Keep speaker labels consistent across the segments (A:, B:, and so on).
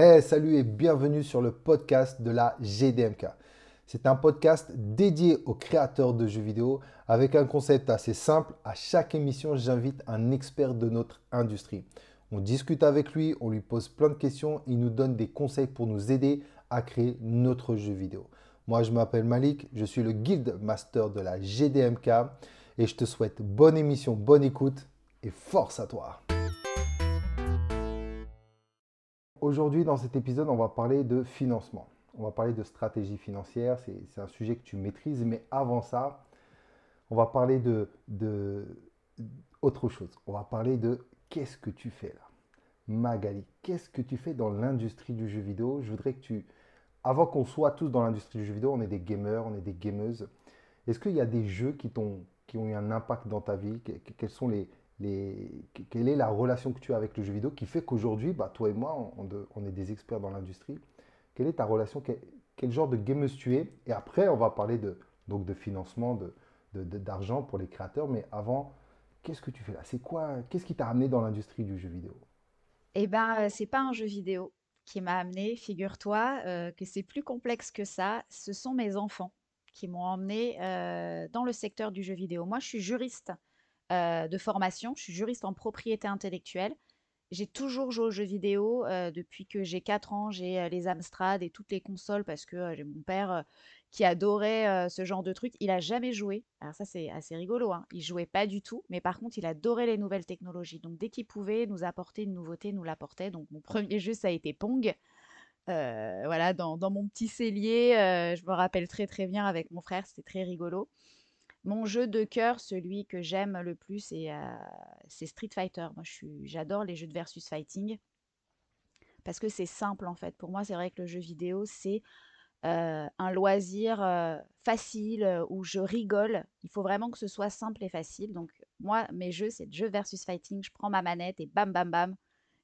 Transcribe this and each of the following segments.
A: Hey, salut et bienvenue sur le podcast de la GDMK. C'est un podcast dédié aux créateurs de jeux vidéo avec un concept assez simple. À chaque émission, j'invite un expert de notre industrie. On discute avec lui, on lui pose plein de questions, il nous donne des conseils pour nous aider à créer notre jeu vidéo. Moi, je m'appelle Malik, je suis le guild master de la GDMK et je te souhaite bonne émission, bonne écoute et force à toi. Aujourd'hui, dans cet épisode, on va parler de financement. On va parler de stratégie financière. C'est un sujet que tu maîtrises. Mais avant ça, on va parler de, autre chose. On va parler de qu'est-ce que tu fais là? Magali, qu'est-ce que tu fais dans l'industrie du jeu vidéo? Je voudrais que tu, avant qu'on soit tous dans l'industrie du jeu vidéo, on est des gamers, on est des gameuses. Est-ce qu'il y a des jeux qui, ont, qui ont eu un impact dans ta vie? Quels sont les, quelle est la relation que tu as avec le jeu vidéo qui fait qu'aujourd'hui, bah, toi et moi, on, est des experts dans l'industrie. Quelle est ta relation? Quel, genre de gameuse tu es? Et après, on va parler de, donc de financement, d'argent de, pour les créateurs. Mais avant, qu'est-ce que tu fais là? C'est quoi Qu'est-ce qui t'a amené dans l'industrie du jeu vidéo?
B: Eh ben, euh, c'est pas un jeu vidéo qui m'a amené. Figure-toi euh, que c'est plus complexe que ça. Ce sont mes enfants qui m'ont emmené euh, dans le secteur du jeu vidéo. Moi, je suis juriste de formation. Je suis juriste en propriété intellectuelle. J'ai toujours joué aux jeux vidéo depuis que j'ai 4 ans. J'ai les Amstrad et toutes les consoles parce que j'ai mon père qui adorait ce genre de truc. Il a jamais joué. Alors ça c'est assez rigolo. Hein. Il jouait pas du tout, mais par contre il adorait les nouvelles technologies. Donc dès qu'il pouvait nous apporter une nouveauté, nous l'apportait. Donc mon premier jeu ça a été Pong. voilà, dans, dans, mon petit cellier, je me rappelle très très bien avec mon frère, c'était très rigolo. Mon jeu de cœur, celui que j'aime le plus, euh, c'est Street Fighter. Moi, j'adore les jeux de versus fighting parce que c'est simple en fait. Pour moi, c'est vrai que le jeu vidéo, c'est euh, un loisir euh, facile où je rigole. Il faut vraiment que ce soit simple et facile. Donc, moi, mes jeux, c'est jeu versus fighting. Je prends ma manette et bam, bam, bam.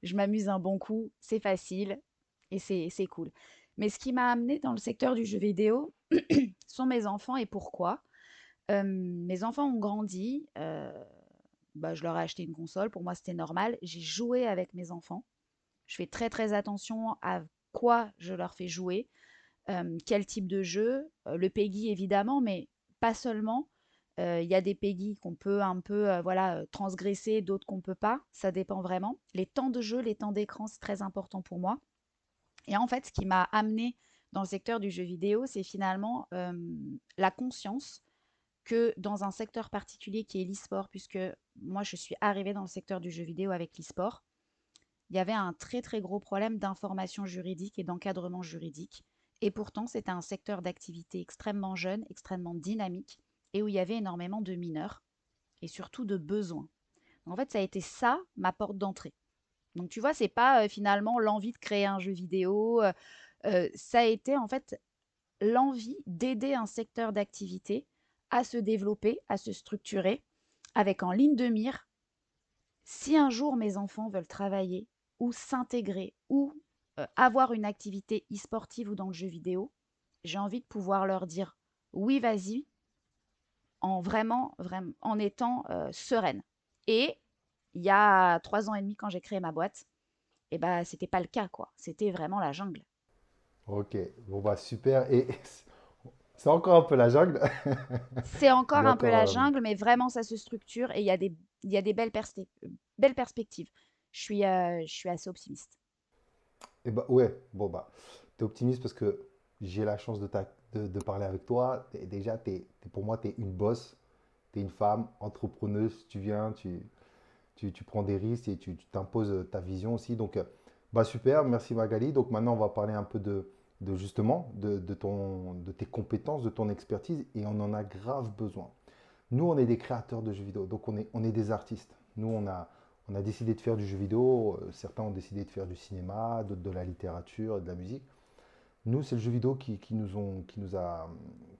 B: Je m'amuse un bon coup. C'est facile et c'est cool. Mais ce qui m'a amené dans le secteur du jeu vidéo sont mes enfants et pourquoi? Mes enfants ont grandi, bah, je leur ai acheté une console, pour moi c'était normal. J'ai joué avec mes enfants. Je fais très très attention à quoi je leur fais jouer, quel type de jeu, le PEGI évidemment, mais pas seulement. Il y a des PEGI qu'on peut un peu voilà, transgresser, d'autres qu'on ne peut pas, ça dépend vraiment. Les temps de jeu, les temps d'écran, c'est très important pour moi. Et en fait, ce qui m'a amené dans le secteur du jeu vidéo, c'est finalement la conscience que dans un secteur particulier qui est l'e-sport, puisque moi je suis arrivée dans le secteur du jeu vidéo avec l'e-sport, il y avait un très très gros problème d'information juridique et d'encadrement juridique. Et pourtant, c'était un secteur d'activité extrêmement jeune, extrêmement dynamique, et où il y avait énormément de mineurs, et surtout de besoins. En fait, ça a été ça, ma porte d'entrée. Donc tu vois, c'est pas euh, finalement l'envie de créer un jeu vidéo, euh, euh, ça a été en fait l'envie d'aider un secteur d'activité à se développer, à se structurer, avec en ligne de mire, si un jour mes enfants veulent travailler ou s'intégrer ou euh, avoir une activité e-sportive ou dans le jeu vidéo, j'ai envie de pouvoir leur dire oui, vas-y, en vraiment, vraiment, en étant euh, sereine. Et il y a trois ans et demi, quand j'ai créé ma boîte, et eh ben, c'était pas le cas, quoi. C'était vraiment la jungle.
A: Ok, bon bah super. Et c'est encore un peu la jungle.
B: C'est encore un peu la jungle, mais vraiment, ça se structure et il y a des, y a des belles, belles perspectives. Je suis, euh, je suis assez optimiste.
A: Et eh bah, ouais, bon, bah, tu es optimiste parce que j'ai la chance de, de, de, parler avec toi. déjà, es, pour moi, tu es une boss, tu es une femme entrepreneuse. Tu viens, tu, tu, tu prends des risques et tu t'imposes ta vision aussi. Donc, euh, bah, super, merci Magali. Donc, maintenant, on va parler un peu de de justement de, ton, de tes compétences, de ton expertise, et on en a grave besoin. Nous, on est des créateurs de jeux vidéo, donc on est, on est des artistes. Nous, on a, on a décidé de faire du jeu vidéo, euh, certains ont décidé de faire du cinéma, d'autres de la littérature, de la musique. Nous, c'est le jeu vidéo qui, nous, ont, qui, nous, a,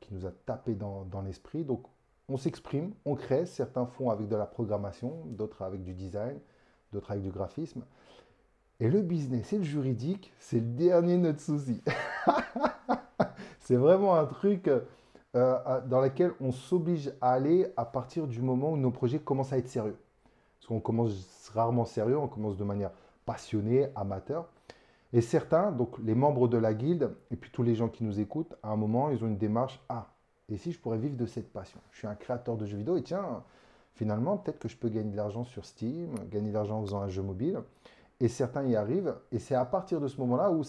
A: qui nous a tapé dans, dans l'esprit. Donc, on s'exprime, on crée. Certains font avec de la programmation, d'autres avec du design, d'autres avec du graphisme. Et le business et le juridique, c'est le dernier de notre souci. c'est vraiment un truc euh, dans lequel on s'oblige à aller à partir du moment où nos projets commencent à être sérieux. Parce qu'on commence rarement sérieux, on commence de manière passionnée, amateur. Et certains, donc les membres de la guilde, et puis tous les gens qui nous écoutent, à un moment, ils ont une démarche, ah, et si je pourrais vivre de cette passion? Je suis un créateur de jeux vidéo, et tiens, finalement, peut-être que je peux gagner de l'argent sur Steam, gagner de l'argent en faisant un jeu mobile. Et certains y arrivent, et c'est à partir de ce moment-là où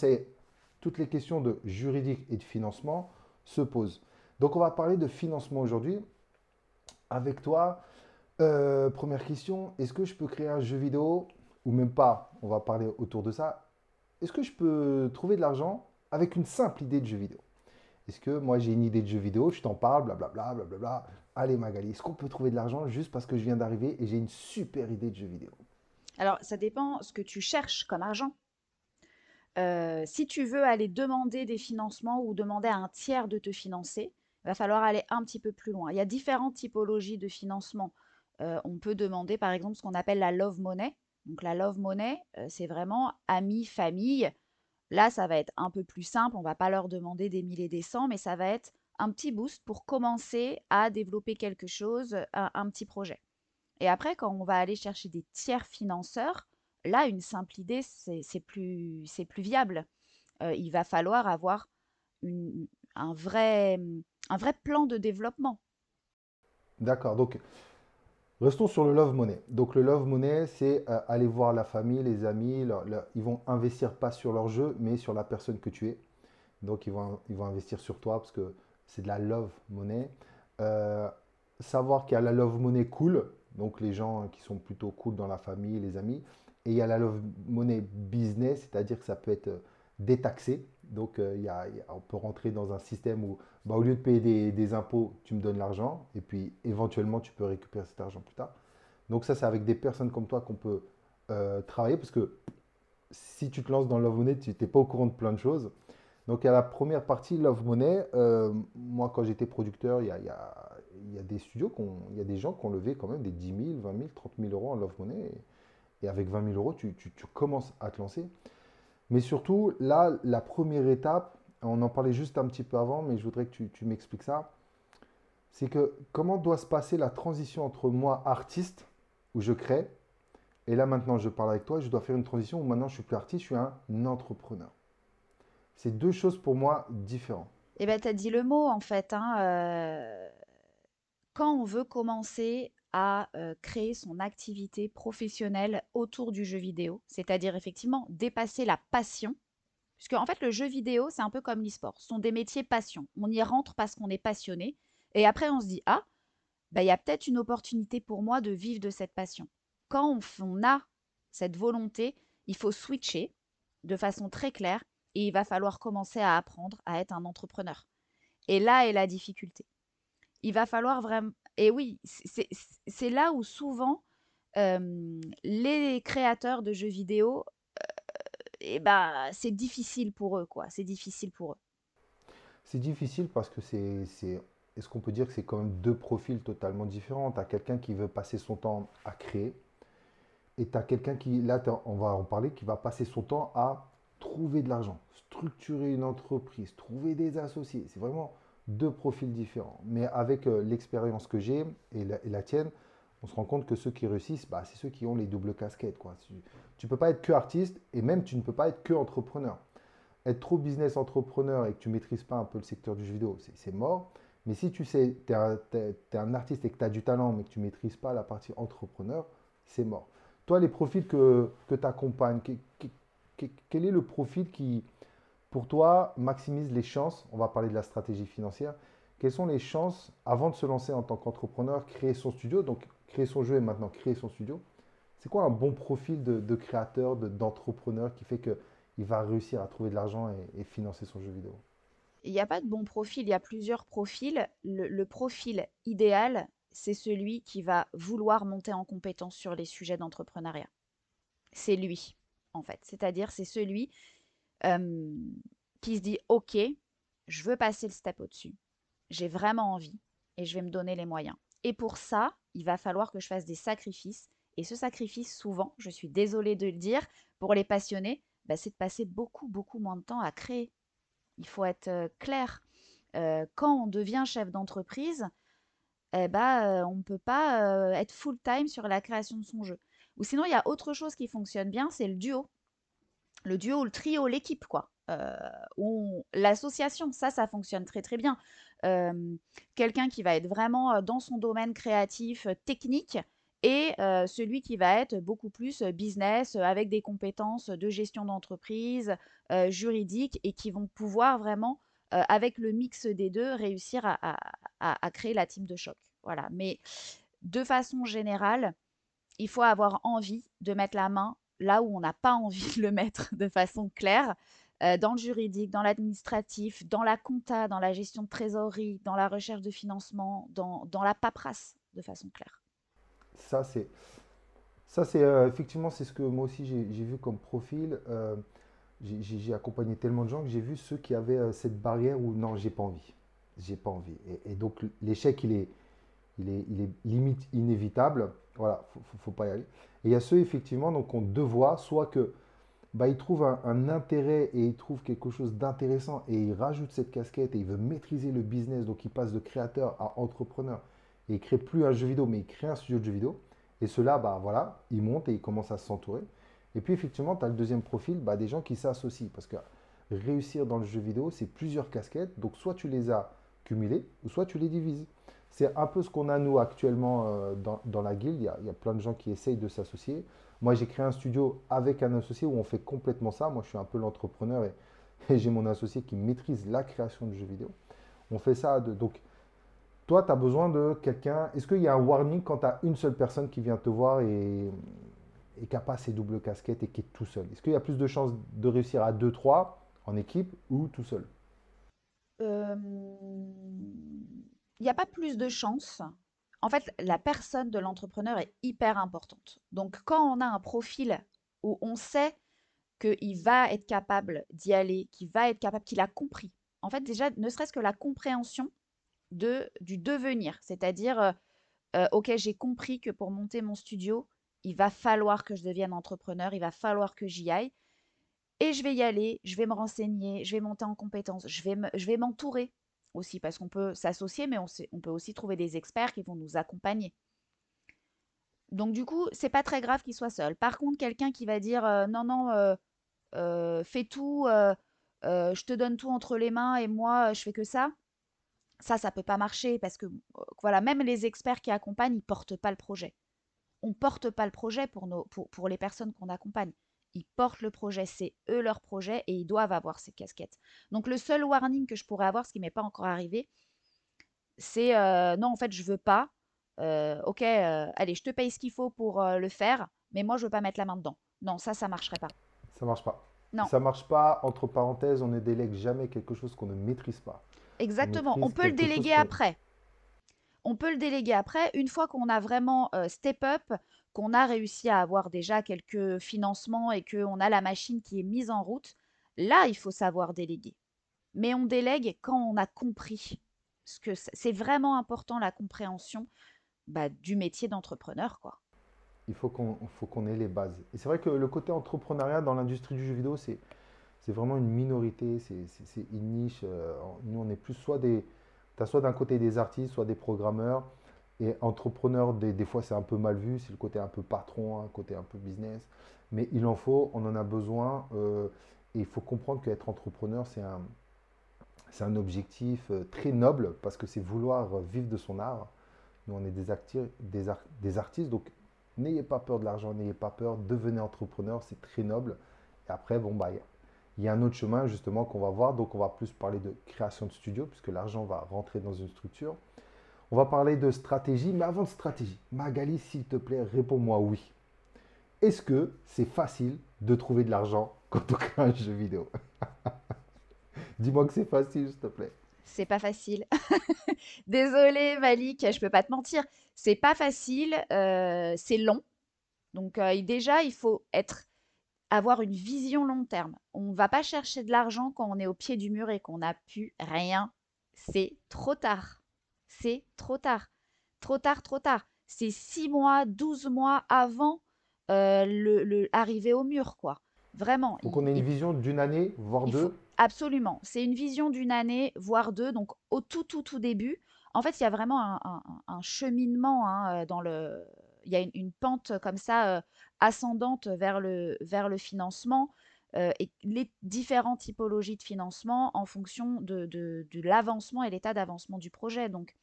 A: toutes les questions de juridique et de financement se posent. Donc on va parler de financement aujourd'hui. Avec toi, euh, première question, est-ce que je peux créer un jeu vidéo ou même pas? On va parler autour de ça. Est-ce que je peux trouver de l'argent avec une simple idée de jeu vidéo? Est-ce que moi j'ai une idée de jeu vidéo, je t'en parle, blablabla, blablabla. Allez Magali, est-ce qu'on peut trouver de l'argent juste parce que je viens d'arriver et j'ai une super idée de jeu vidéo?
B: Alors ça dépend ce que tu cherches comme argent. Euh, si tu veux aller demander des financements ou demander à un tiers de te financer, il va falloir aller un petit peu plus loin. Il y a différentes typologies de financement. Euh, on peut demander par exemple ce qu'on appelle la love money. Donc la love money, euh, c'est vraiment amis, famille. Là, ça va être un peu plus simple. On va pas leur demander des milliers et des cents, mais ça va être un petit boost pour commencer à développer quelque chose, un petit projet. Et après, quand on va aller chercher des tiers financeurs, Là, une simple idée, c'est plus, plus viable. Euh, il va falloir avoir un, vrai, un vrai plan de développement.
A: D'accord. Donc, restons sur le love money. Donc, le love money, c'est euh, aller voir la famille, les amis. ils vont investir pas sur leur jeu, mais sur la personne que tu es. Donc, ils vont, ils vont investir sur toi parce que c'est de la love money. Euh, savoir qu'il y a la love money cool, donc les gens qui sont plutôt cool dans la famille, les amis. Et il y a la love money business, c'est-à-dire que ça peut être euh, détaxé. Donc, euh, on peut rentrer dans un système où, bah, au lieu de payer des, impôts, tu me donnes l'argent. Et puis, éventuellement, tu peux récupérer cet argent plus tard. Donc, ça, c'est avec des personnes comme toi qu'on peut euh, travailler. Parce que si tu te lances dans Love Money, tu n'es pas au courant de plein de choses. Donc, a la première partie, Love Money. moi, quand j'étais producteur, il y a, des studios, il y a des gens qui ont levé quand même des 10 000, 20 000, 30 000 euros en Love Money. Et avec 20 000 euros, tu, commences à te lancer. Mais surtout, là, la première étape, on en parlait juste un petit peu avant, mais je voudrais que tu, m'expliques ça. C'est que comment doit se passer la transition entre moi, artiste, où je crée, et là maintenant je parle avec toi, je dois faire une transition où maintenant je suis plus artiste, je suis un entrepreneur. C'est deux choses pour moi différentes.
B: Eh bien, tu as dit le mot en fait. Hein, euh, quand on veut commencer à créer son activité professionnelle autour du jeu vidéo, c'est-à-dire effectivement dépasser la passion. Puisque en fait, le jeu vidéo, c'est un peu comme l'e-sport. Ce sont des métiers passion. On y rentre parce qu'on est passionné. Et après, on se dit, ah, bah, il y a peut-être une opportunité pour moi de vivre de cette passion. Quand on a cette volonté, il faut switcher de façon très claire et il va falloir commencer à apprendre à être un entrepreneur. Et là est la difficulté. Il va falloir vraiment et oui, c'est là où souvent les créateurs de jeux vidéo, et ben, c'est difficile pour eux, quoi. C'est difficile pour eux.
A: C'est difficile parce que c'est, est-ce qu'on peut dire que c'est quand même deux profils totalement différents? Tu as quelqu'un qui veut passer son temps à créer et tu as quelqu'un qui, là, on va en parler, qui va passer son temps à trouver de l'argent, structurer une entreprise, trouver des associés. C'est vraiment deux profils différents. Mais avec euh, l'expérience que j'ai et, la, tienne, on se rend compte que ceux qui réussissent, bah, c'est ceux qui ont les doubles casquettes. Quoi. Tu ne peux pas être que artiste et même tu ne peux pas être que entrepreneur. Être trop business entrepreneur et que tu maîtrises pas un peu le secteur du jeu vidéo, c'est mort. Mais si tu sais, tu es, un artiste et que tu as du talent, mais que tu maîtrises pas la partie entrepreneur, c'est mort. Toi, les profils que, que tu accompagnes, quel est le profil qui, pour toi, maximise les chances, on va parler de la stratégie financière, quelles sont les chances, avant de se lancer en tant qu'entrepreneur, créer son studio, donc créer son jeu et maintenant créer son studio C'est quoi un bon profil de, créateur, d'entrepreneur qui fait qu'il va réussir à trouver de l'argent et, financer son jeu vidéo?
B: Il n'y a pas de bon profil, il y a plusieurs profils. le profil idéal, c'est celui qui va vouloir monter en compétence sur les sujets d'entrepreneuriat. C'est lui, en fait. C'est-à-dire, c'est celui qui se dit ok, je veux passer le step au-dessus. J'ai vraiment envie et je vais me donner les moyens. Et pour ça, il va falloir que je fasse des sacrifices. Et ce sacrifice, souvent, je suis désolée de le dire, pour les passionnés, bah, c'est de passer beaucoup, beaucoup moins de temps à créer. Il faut être clair. quand on devient chef d'entreprise, eh bah, on ne peut pas être full-time sur la création de son jeu. Ou sinon, il y a autre chose qui fonctionne bien, c'est le duo. Le duo, le trio, l'équipe, quoi. Euh, l'association, ça, ça fonctionne très très bien. Quelqu'un qui va être vraiment dans son domaine créatif, technique, et celui qui va être beaucoup plus business, avec des compétences de gestion d'entreprise, juridique, et qui vont pouvoir vraiment, avec le mix des deux, réussir à, créer la team de choc. Voilà. Mais de façon générale, il faut avoir envie de mettre la main là où on n'a pas envie de le mettre de façon claire, dans le juridique, dans l'administratif, dans la compta, dans la gestion de trésorerie, dans la recherche de financement, dans, la paperasse de façon claire.
A: Ça, c'est, ça, c'est euh, effectivement, c'est ce que moi aussi j'ai, vu comme profil. Euh, j'ai, accompagné tellement de gens que j'ai vu ceux qui avaient euh, cette barrière où non, j'ai pas envie. J'ai pas envie. Et, donc, l'échec, il est, il, est, il est limite inévitable. Voilà, faut, faut, faut pas y aller. Et il y a ceux, effectivement, donc, ont deux. Soit que bah, trouve un, intérêt et il trouve quelque chose d'intéressant et il rajoute cette casquette et il veut maîtriser le business, donc il passe de créateur à entrepreneur et il crée plus un jeu vidéo, mais il crée un studio de jeux vidéo. Et cela, bah voilà, il monte et il commence à s'entourer. Et puis effectivement, tu as le deuxième profil, bah, des gens qui s'associent. Parce que réussir dans le jeu vidéo, c'est plusieurs casquettes. Donc soit tu les as cumulées, ou soit tu les divises. C'est un peu ce qu'on a nous actuellement euh, dans, la guilde. Il y, a, il plein de gens qui essayent de s'associer. Moi, j'ai créé un studio avec un associé où on fait complètement ça. Moi, je suis un peu l'entrepreneur et, j'ai mon associé qui maîtrise la création de jeux vidéo. On fait ça. Donc, toi, tu as besoin de quelqu'un. Est-ce qu'il y a un warning quand tu as une seule personne qui vient te voir et, et qui n'a pas ses doubles casquettes et qui est tout seul? Est-ce qu'il y a plus de chances de réussir à 2-3 en équipe ou tout seul?
B: Euh, Il n'y a pas plus de chances en fait, la personne de l'entrepreneur est hyper importante. Donc, quand on a un profil où on sait qu'il va être capable d'y aller, qu'il va être capable, qu'il a compris. En fait, déjà, ne serait-ce que la compréhension de, du devenir, c'est-à-dire, euh, euh, OK, j'ai compris que pour monter mon studio, il va falloir que je devienne entrepreneur, il va falloir que j'y aille. Et je vais y aller, je vais me renseigner, je vais monter en compétences, je vais m'entourer aussi, parce qu'on peut s'associer, mais on, peut aussi trouver des experts qui vont nous accompagner. Donc du coup, c'est pas très grave qu'il soit seul. Par contre, quelqu'un qui va dire euh, non, non, euh, euh, fais tout, je te donne tout entre les mains et moi, je fais que ça, ça, ça peut pas marcher parce que voilà, même les experts qui accompagnent, ils portent pas le projet. On porte pas le projet pour, nos, pour les personnes qu'on accompagne ils portent le projet, c'est eux leur projet et ils doivent avoir ces casquettes. Donc le seul warning que je pourrais avoir, ce qui m'est pas encore arrivé, c'est euh, non en fait je veux pas. Euh, ok, euh, allez je te paye ce qu'il faut pour le faire, mais moi je veux pas mettre la main dedans. Non ça ça marcherait pas.
A: Ça marche pas. Non. Ça marche pas. Entre parenthèses, on ne délègue jamais quelque chose qu'on ne maîtrise pas.
B: Exactement. On, peut le déléguer après. On peut le déléguer après une fois qu'on a vraiment step up, qu'on a réussi à avoir déjà quelques financements et qu'on a la machine qui est mise en route, là, il faut savoir déléguer. Mais on délègue quand on a compris. Ce que c'est vraiment important la compréhension bah, du métier d'entrepreneur, quoi.
A: Il faut qu'on ait les bases. Et c'est vrai que le côté entrepreneuriat dans l'industrie du jeu vidéo, c'est c'est vraiment une minorité, c'est une niche. Euh, nous, on est plus soit des, as soit d'un côté des artistes, soit des programmeurs. Et entrepreneur, des, fois, c'est un peu mal vu, c'est le côté un peu patron, un côté un peu business. Mais il en faut, on en a besoin. Euh, et il faut comprendre qu'être entrepreneur, c'est un, objectif euh, très noble parce que c'est vouloir vivre de son art. Nous, on est des artistes, donc n'ayez pas peur de l'argent, n'ayez pas peur, devenez entrepreneur, c'est très noble. Et après, bon, bah, il y a un autre chemin justement qu'on va voir. Donc, on va plus parler de création de studio, puisque l'argent va rentrer dans une structure. On va parler de stratégie, mais avant de stratégie, Magali, s'il te plaît, réponds-moi oui. Est-ce que c'est facile de trouver de l'argent quand on crée un jeu vidéo? Dis-moi que c'est facile, s'il te plaît.
B: C'est pas facile. Désolée, Malik, je peux pas te mentir. C'est pas facile, euh, c'est long. Donc euh, déjà, il faut être avoir une vision long terme. On ne va pas chercher de l'argent quand on est au pied du mur et qu'on n'a plus rien. C'est trop tard c'est trop tard. Trop tard, trop tard. C'est six mois, douze mois avant euh, le, arriver au mur, quoi. Vraiment.
A: Donc on a une vision d'une année, voire deux
B: Absolument. C'est une vision d'une année, voire deux. Donc au tout, tout, tout début, en fait, il y a vraiment un, cheminement hein, euh, dans le. Il y a une, pente comme ça euh, ascendante vers le, vers le financement. euh, et les différentes typologies de financement en fonction de, de, l'avancement et l'état d'avancement du projet. Donc,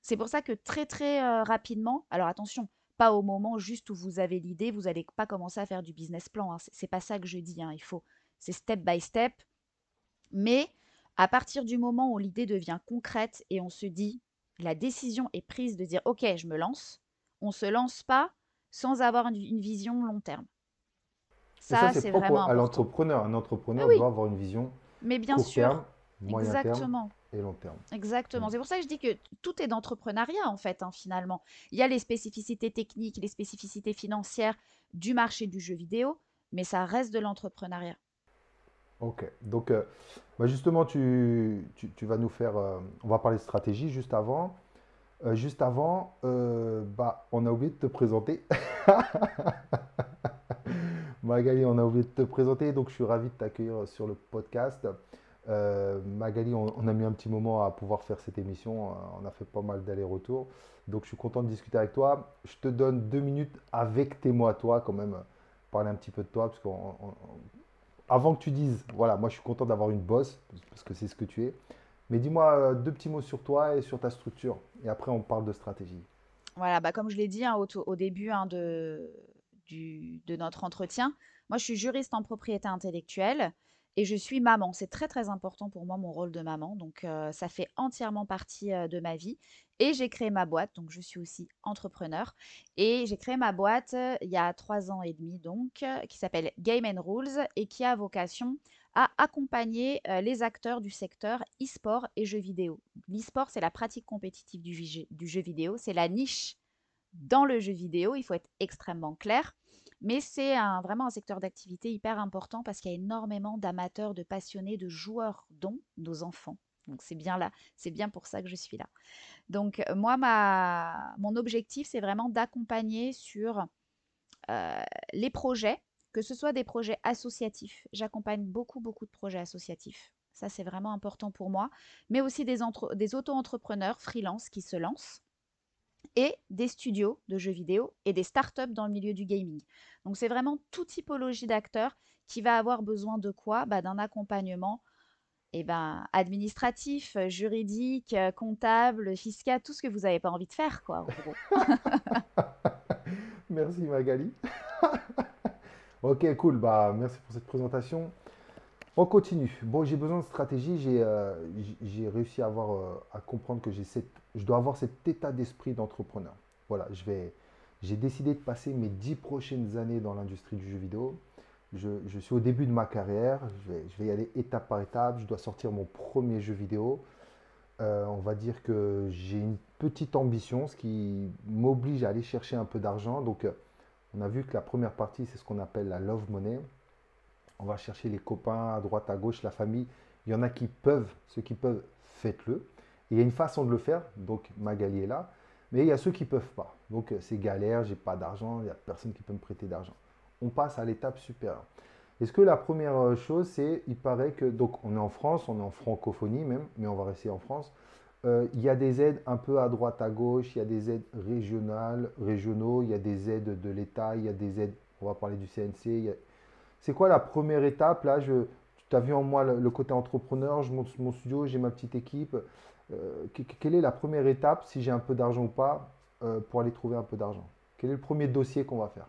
B: c'est pour ça que très très euh, rapidement, alors attention, pas au moment juste où vous avez l'idée, vous n'allez pas commencer à faire du business plan. Hein, c'est pas ça que je dis. Hein, il faut, c'est step by step. Mais à partir du moment où l'idée devient concrète et on se dit, la décision est prise de dire, ok, je me lance. On se lance pas sans avoir une, vision long terme.
A: Ça, c'est vraiment à l'entrepreneur. Un entrepreneur ah doit avoir une vision
B: Mais bien
A: court
B: sûr.
A: terme, moyen
B: Exactement.
A: terme et long terme.
B: Exactement. Mm. C'est pour ça que je dis que tout est d'entrepreneuriat, en fait, hein, finalement. Il y a les spécificités techniques, les spécificités financières du marché du jeu vidéo, mais ça reste de l'entrepreneuriat.
A: Ok. Donc, euh, bah, justement, tu, tu, vas nous faire. Euh, on va parler de stratégie juste avant. Euh, juste avant, bah, on a oublié de te présenter. Magali, on a oublié de te présenter, donc je suis ravi de t'accueillir sur le podcast. Euh, Magali, on, a mis un petit moment à pouvoir faire cette émission. Euh, on a fait pas mal d'allers-retours. Donc, je suis content de discuter avec toi. Je te donne deux minutes avec tes mots toi, quand même, parler un petit peu de toi. Parce avant que tu dises, voilà, moi je suis content d'avoir une bosse, parce que c'est ce que tu es. Mais dis-moi euh, deux petits mots sur toi et sur ta structure. Et après, on parle de stratégie.
B: Voilà, bah comme je l'ai dit hein, au, début hein, de, notre entretien, moi je suis juriste en propriété intellectuelle. Et je suis maman. C'est très très important pour moi mon rôle de maman. Donc ça fait entièrement partie de ma vie. Et j'ai créé ma boîte, donc je suis aussi entrepreneur. Et j'ai créé ma boîte il y a trois ans et demi, donc, qui s'appelle Game and Rules et qui a vocation à accompagner les acteurs du secteur e-sport et jeux vidéo. L'e-sport, c'est la pratique compétitive du, jeu vidéo, c'est la niche dans le jeu vidéo, il faut être extrêmement clair. Mais c'est vraiment un secteur d'activité hyper important parce qu'il y a énormément d'amateurs, de passionnés, de joueurs, dont nos enfants. Donc c'est bien là, c'est bien pour ça que je suis là. Donc moi, ma, mon objectif, c'est vraiment d'accompagner sur les projets, que ce soit des projets associatifs. J'accompagne beaucoup, beaucoup de projets associatifs. Ça, c'est vraiment important pour moi. Mais aussi des, des auto-entrepreneurs freelance qui se lancent et des studios de jeux vidéo et des startups dans le milieu du gaming. Donc c'est vraiment toute typologie d'acteurs qui va avoir besoin de quoi? Bah, D'un accompagnement eh ben, administratif, juridique, comptable, fiscal, tout ce que vous n'avez pas envie de faire, quoi,
A: merci Magali. ok, cool. Bah, merci pour cette présentation. On continue. Bon, j'ai besoin de stratégie. J'ai euh, réussi à, avoir, euh, à comprendre que je dois avoir cet état d'esprit d'entrepreneur. Voilà, j'ai décidé de passer mes dix prochaines années dans l'industrie du jeu vidéo. Je, suis au début de ma carrière. Je vais, je vais, y aller étape par étape. Je dois sortir mon premier jeu vidéo. Euh, on va dire que j'ai une petite ambition, ce qui m'oblige à aller chercher un peu d'argent. Donc, on a vu que la première partie, c'est ce qu'on appelle la love money on va chercher les copains à droite, à gauche, la famille. Il y en a qui peuvent, ceux qui peuvent, faites-le. Il y a une façon de le faire, donc Magali est là. Mais il y a ceux qui ne peuvent pas. Donc euh, c'est galère, j'ai pas d'argent, il n'y a personne qui peut me prêter d'argent. On passe à l'étape supérieure. Est-ce que la première euh, chose, c'est, il paraît que, donc on est en France, on est en francophonie même, mais on va rester en France. Euh, il y a des aides un peu à droite, à gauche, il y a des aides régionales, régionaux, il y a des aides de l'État, il y a des aides, on va parler du CNC, c'est quoi la première étape? Là, je, tu as vu en moi le, côté entrepreneur, je monte mon studio, j'ai ma petite équipe. Euh, quelle est la première étape, si j'ai un peu d'argent ou pas, euh, pour aller trouver un peu d'argent? Quel est le premier dossier qu'on va faire?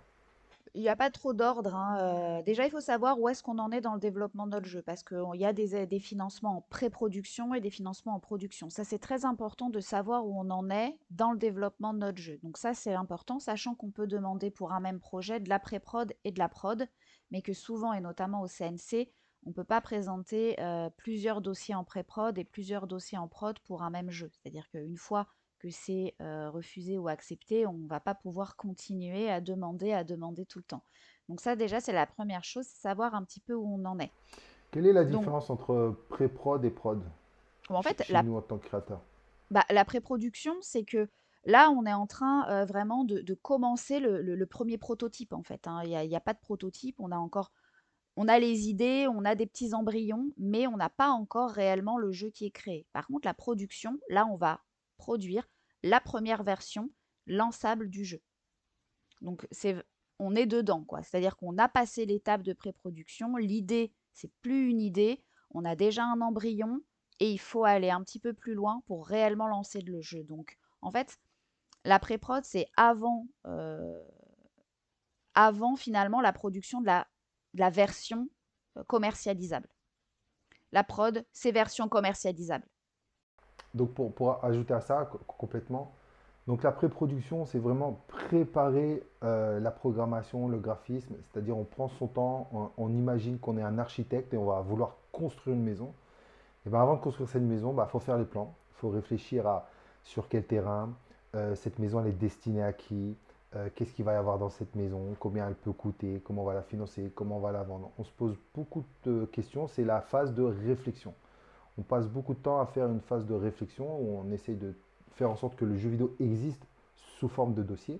B: Il n'y a pas trop d'ordre. Hein, euh, déjà, il faut savoir où est-ce qu'on en est dans le développement de notre jeu, parce qu'il y a des, financements en pré-production et des financements en production. Ça, c'est très important de savoir où on en est dans le développement de notre jeu. Donc ça, c'est important, sachant qu'on peut demander pour un même projet de la pré-prod et de la prod mais que souvent, et notamment au CNC, on ne peut pas présenter euh, plusieurs dossiers en pré-prod et plusieurs dossiers en prod pour un même jeu. C'est-à-dire qu'une fois que c'est euh, refusé ou accepté, on ne va pas pouvoir continuer à demander, à demander tout le temps. Donc ça déjà, c'est la première chose, c'est savoir un petit peu où on en est.
A: Quelle est la différence entre pré-prod et prod
B: En fait,
A: chez, nous en tant que créateur?
B: Bah, La pré-production, c'est que Là, on est en train vraiment de, commencer le, premier prototype, en fait. Hein. Il n'y a, pas de prototype, on a encore, on a les idées, on a des petits embryons, mais on n'a pas encore réellement le jeu qui est créé. Par contre, la production, là, on va produire la première version lançable du jeu. Donc, on est dedans, quoi. C'est-à-dire qu'on a passé l'étape de pré-production. L'idée, c'est plus une idée. On a déjà un embryon et il faut aller un petit peu plus loin pour réellement lancer le jeu. Donc, en fait, la pré-prod, c'est avant, euh, avant finalement la production de la, la version euh, commercialisable. La prod, c'est version commercialisable.
A: Donc pour, pour ajouter à ça complètement, donc la pré-production, c'est vraiment préparer euh, la programmation, le graphisme, c'est-à-dire on prend son temps, on, imagine qu'on est un architecte et on va vouloir construire une maison. Et bien avant de construire cette maison, il bah, faut faire les plans, il faut réfléchir à sur quel terrain, euh, cette maison elle est destinée à qui, euh, qu'est-ce qu'il va y avoir dans cette maison, combien elle peut coûter, comment on va la financer, comment on va la vendre. On se pose beaucoup de questions, c'est la phase de réflexion. On passe beaucoup de temps à faire une phase de réflexion où on essaie de faire en sorte que le jeu vidéo existe sous forme de dossier,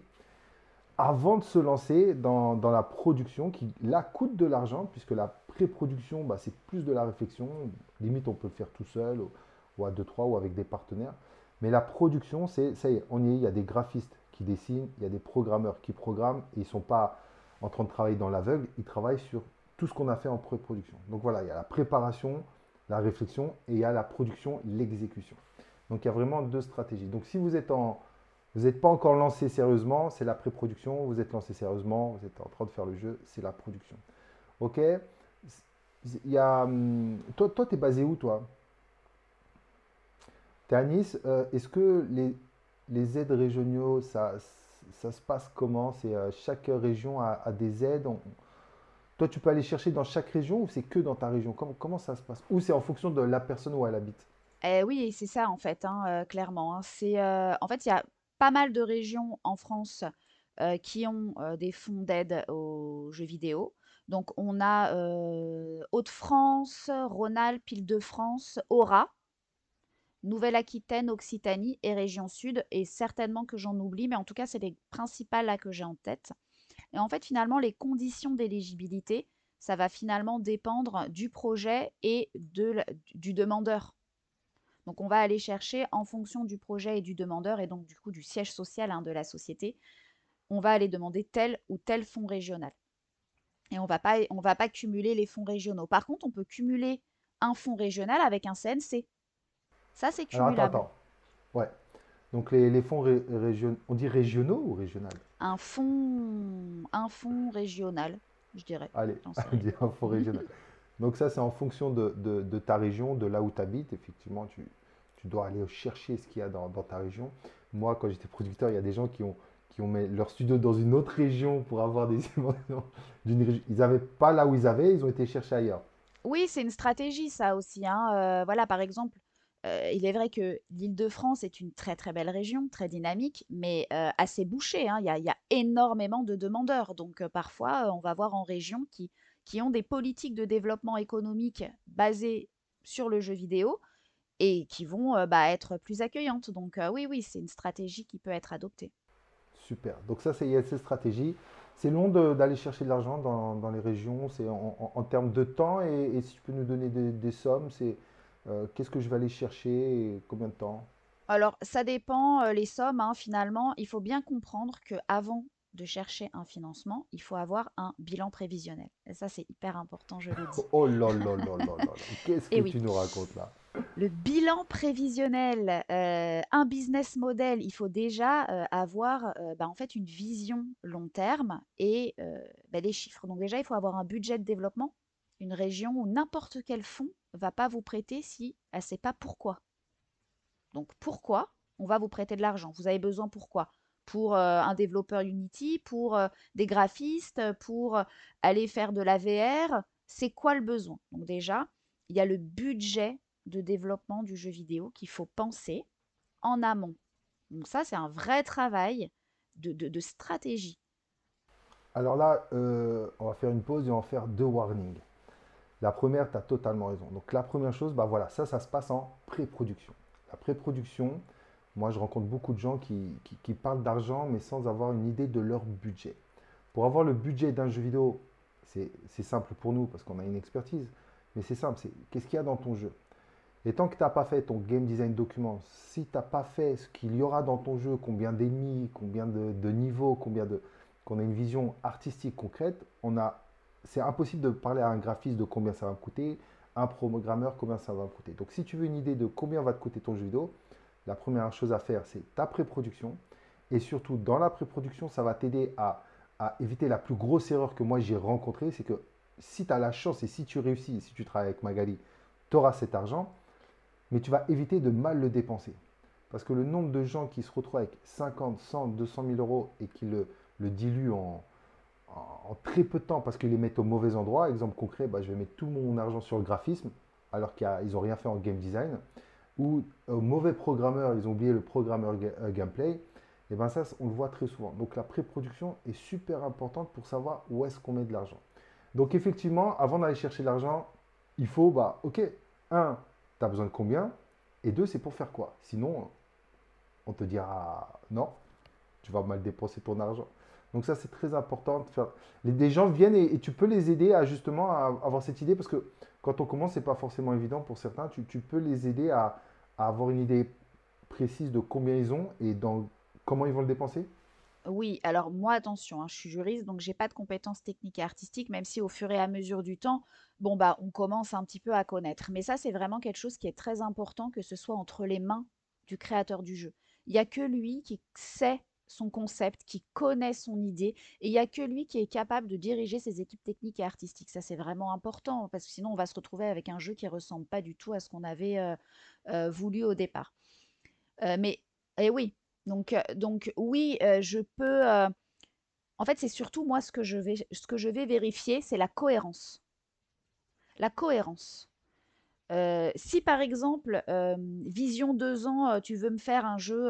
A: avant de se lancer dans, la production qui là coûte de l'argent, puisque la pré-production, bah, c'est plus de la réflexion. Limite, on peut le faire tout seul, ou, à deux, trois, ou avec des partenaires. Mais la production, c'est, ça y est, on y est, il y a des graphistes qui dessinent, il y a des programmeurs qui programment, et ils ne sont pas en train de travailler dans l'aveugle, ils travaillent sur tout ce qu'on a fait en pré-production. Donc voilà, il y a la préparation, la réflexion, et il la production, l'exécution. Donc il y a vraiment deux stratégies. Donc si vous êtes en, vous n'êtes pas encore lancé sérieusement, c'est la pré-production. Vous êtes lancé sérieusement, vous êtes en train de faire le jeu, c'est la production. Ok? Hum, Toi, tu es basé où, toi? Tu à Nice. Euh, est-ce que les, aides régionaux, ça, se passe comment? Euh, Chaque région a, des aides? Toi, tu peux aller chercher dans chaque région ou c'est que dans ta région? Comment, ça se passe? Ou c'est en fonction de la personne où elle habite?
B: Eh oui, c'est ça en fait, hein, euh, clairement. Hein. Euh, en fait, il y a pas mal de régions en France euh, qui ont des fonds d'aide aux jeux vidéo. Donc, on a Hauts-de-France, Rhône-Alpes, Île-de-France, Aura, Nouvelle-Aquitaine, Occitanie et Région Sud. Et certainement que j'en oublie, mais en tout cas, c'est les principales là que j'ai en tête. Et en fait, finalement, les conditions d'éligibilité, ça va finalement dépendre du projet et de, du demandeur. Donc on va aller chercher en fonction du projet et du demandeur et donc du coup du siège social hein, de la société, on va aller demander tel ou tel fonds régional. Et on va pas on va pas cumuler les fonds régionaux. Par contre, on peut cumuler un fonds régional avec un CNC. Ça c'est cumulable.
A: attends, attends. Ouais. Donc les, fonds régionaux, on dit régionaux ou régional?
B: Un fonds un fonds régional, je dirais.
A: Allez, dit un fonds régional. Donc ça, c'est en fonction de, ta région, de là où tu habites. Effectivement, tu, dois aller chercher ce qu'il y a dans, ta région. Moi, quand j'étais producteur, il y a des gens qui ont, qui ont mis leur studio dans une autre région pour avoir des émotions d'une région. Ils n'avaient pas là où ils avaient, ils ont été chercher ailleurs.
B: Oui, c'est une stratégie, ça aussi. Hein. Euh, voilà, par exemple, euh, il est vrai que l'Île-de-France est une très très belle région, très dynamique, mais euh, assez bouchée. Hein. Il, y a, énormément de demandeurs. Donc parfois, on va voir en région qui ont des politiques de développement économique basées sur le jeu vidéo et qui vont euh, bah, être plus accueillantes. Donc euh, oui, oui, c'est une stratégie qui peut être adoptée.
A: Super. Donc ça, c'est cette stratégie. C'est long d'aller chercher de l'argent dans, les régions. C'est en, termes de temps et, si tu peux nous donner des, sommes, c'est euh, qu'est-ce que je vais aller chercher et combien de temps?
B: Alors ça dépend les sommes. Hein, finalement, il faut bien comprendre que avant de chercher un financement, il faut avoir un bilan prévisionnel. Et ça, c'est hyper important, je le dis.
A: Oh là là là là là Qu'est-ce que tu nous racontes là?
B: Le bilan prévisionnel, euh, un business model, il faut déjà euh, avoir euh, bah, en fait une vision long terme et bah, des chiffres. Donc déjà, il faut avoir un budget de développement, une région où n'importe quel fonds va pas vous prêter si elle ne sait pas pourquoi. Donc pourquoi on va vous prêter de l'argent? Vous avez besoin pourquoi pour un développeur Unity, pour des graphistes, pour aller faire de la VR. C'est quoi le besoin? Donc déjà, il y a le budget de développement du jeu vidéo qu'il faut penser en amont. Donc ça, c'est un vrai travail de, stratégie.
A: Alors là, on va faire une pause et on va faire deux warnings. La première, tu as totalement raison. Donc la première chose, bah voilà, ça, ça se passe en pré-production. La pré-production, moi, je rencontre beaucoup de gens qui, parlent d'argent, mais sans avoir une idée de leur budget. Pour avoir le budget d'un jeu vidéo, c'est simple pour nous parce qu'on a une expertise, mais c'est simple, c'est qu'est-ce qu'il y a dans ton jeu? Et tant que tu n'as pas fait ton game design document, si tu n'as pas fait ce qu'il y aura dans ton jeu, combien d'ennemis, combien de, niveaux, combien de... qu'on a une vision artistique concrète, on a, c'est impossible de parler à un graphiste de combien ça va me coûter, un programmeur combien ça va me coûter. Donc si tu veux une idée de combien va te coûter ton jeu vidéo, la première chose à faire, c'est ta pré-production. Et surtout, dans la pré-production, ça va t'aider à, éviter la plus grosse erreur que moi j'ai rencontrée. C'est que si tu as la chance et si tu réussis, si tu travailles avec Magali, tu auras cet argent, mais tu vas éviter de mal le dépenser. Parce que le nombre de gens qui se retrouvent avec 50, 100, 200 000 euros et qui le, le diluent en, en, très peu de temps parce qu'ils les mettent au mauvais endroit, exemple concret, bah, je vais mettre tout mon argent sur le graphisme alors qu'ils n'ont rien fait en game design, ou au mauvais programmeur, ils ont oublié le programmeur euh, gameplay, et bien ça, on le voit très souvent. Donc la pré-production est super importante pour savoir où est-ce qu'on met de l'argent. Donc effectivement, avant d'aller chercher de l'argent, il faut, bah, ok, un, tu as besoin de combien? Et deux, c'est pour faire quoi? Sinon, on te dira non, tu vas mal dépenser ton argent. Donc ça, c'est très important. De faire... Des gens viennent et, tu peux les aider à justement à avoir cette idée parce que quand on commence, ce n'est pas forcément évident pour certains. Tu, peux les aider à, avoir une idée précise de combien ils ont et dans, comment ils vont le dépenser?
B: Oui, alors moi, attention, hein, je suis juriste, donc j'ai pas de compétences techniques et artistiques, même si au fur et à mesure du temps, bon bah, on commence un petit peu à connaître. Mais ça, c'est vraiment quelque chose qui est très important que ce soit entre les mains du créateur du jeu. Il n'y a que lui qui sait son concept, qui connaît son idée, et il n'y a que lui qui est capable de diriger ses équipes techniques et artistiques. Ça, c'est vraiment important, parce que sinon, on va se retrouver avec un jeu qui ne ressemble pas du tout à ce qu'on avait euh, euh, voulu au départ. Euh, mais, et oui, donc, oui, je peux... en fait, c'est surtout moi ce que je vais, ce que je vais vérifier, c'est la cohérence. La cohérence. si par exemple, Vision 2 ans, tu veux me faire un jeu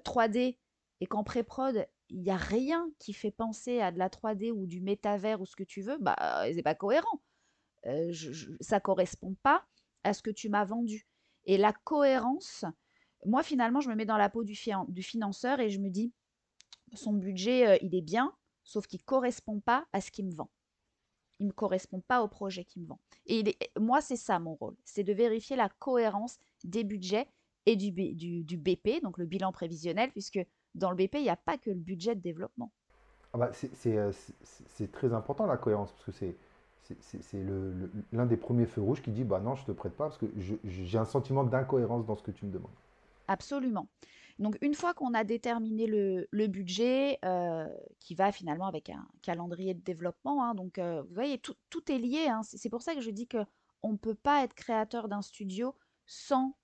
B: 3D et qu'en pré-prod, il n'y a rien qui fait penser à de la 3D ou du métavers ou ce que tu veux, bah c'est pas cohérent. je, ça correspond pas à ce que tu m'as vendu. Et la cohérence, moi, finalement, je me mets dans la peau du, du financeur et je me dis, son budget, euh, il est bien, sauf qu'il ne correspond pas à ce qu'il me vend. Il ne correspond pas au projet qu'il me vend. Et moi, c'est ça mon rôle, c'est de vérifier la cohérence des budgets et du, BP, donc le bilan prévisionnel, puisque dans le BP, il n'y a pas que le budget de développement.
A: Ah bah euh, c'est très important la cohérence, parce que c'est c'est l'un des premiers feux rouges qui dit bah non, je ne te prête pas parce que j'ai un sentiment d'incohérence dans ce que tu me demandes.
B: Absolument. Donc une fois qu'on a déterminé le, budget, euh, qui va finalement avec un calendrier de développement, hein, donc euh, vous voyez, tout, est lié. Hein. c'est pour ça que je dis que on ne peut pas être créateur d'un studio sans euh,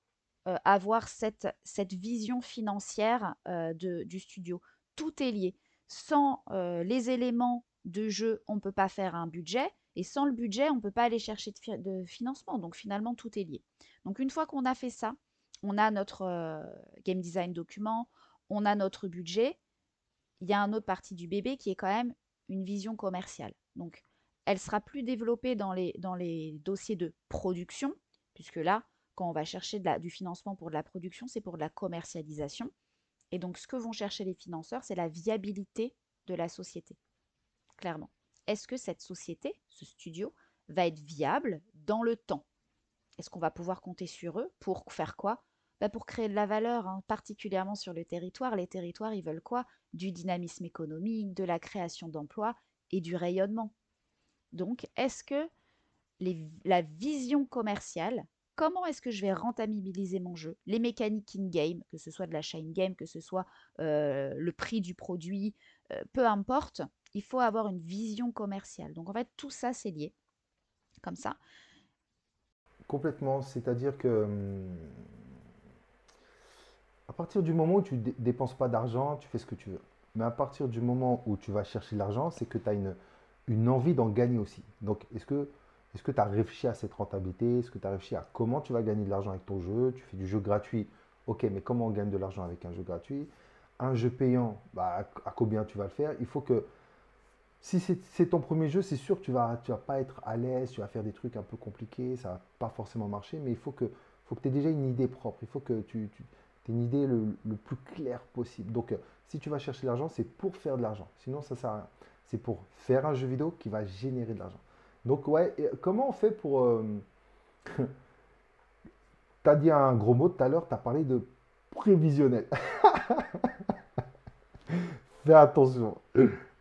B: avoir cette, cette vision financière du studio. Tout est lié. Sans les éléments de jeu, on ne peut pas faire un budget. Et sans le budget, on ne peut pas aller chercher de financement. Donc finalement, tout est lié. Donc une fois qu'on a fait ça, on a notre game design document, on a notre budget. Il y a une autre partie du bébé qui est quand même une vision commerciale. Donc, elle sera plus développée dans les, dans les dossiers de production, puisque là, quand on va chercher du financement pour de la production, c'est pour de la commercialisation. Et donc, ce que vont chercher les financeurs, c'est la viabilité de la société. Clairement. Est-ce que cette société, ce studio, va être viable dans le temps? Est-ce qu'on va pouvoir compter sur eux pour faire quoi? Bah, pour créer de la valeur, hein, particulièrement sur le territoire. Les territoires, ils veulent quoi? Du dynamisme économique, de la création d'emplois et du rayonnement. Donc, est-ce que la vision commerciale, comment est-ce que je vais rentabiliser mon jeu? Les mécaniques in-game, que ce soit de la chain game que ce soit le prix du produit, peu importe, il faut avoir une vision commerciale. Donc, en fait, tout ça, c'est lié. Comme ça.
A: Complètement. C'est-à-dire que à partir du moment où tu ne dépenses pas d'argent, tu fais ce que tu veux. Mais à partir du moment où tu vas chercher de l'argent, c'est que tu as une envie d'en gagner aussi. Donc, est-ce que est-ce que tu as réfléchi à cette rentabilité? Est-ce que tu as réfléchi à comment tu vas gagner de l'argent avec ton jeu? Tu fais du jeu gratuit? Ok, mais comment on gagne de l'argent avec un jeu gratuit? Un jeu payant, bah, à combien tu vas le faire? Il faut que, si c'est ton premier jeu, c'est sûr que tu ne vas, vas pas être à l'aise, tu vas faire des trucs un peu compliqués, ça ne va pas forcément marcher, mais il faut que, tu aies déjà une idée propre. Il faut que tu, tu une idée le, plus claire possible. Donc, euh, si tu vas chercher de l'argent, c'est pour faire de l'argent. Sinon, ça ne sert à rien. C'est pour faire un jeu vidéo qui va générer de l'argent. Donc, ouais, comment on fait pour. Euh, tu as dit un gros mot tout à l'heure, tu as parlé de prévisionnel. Fais attention.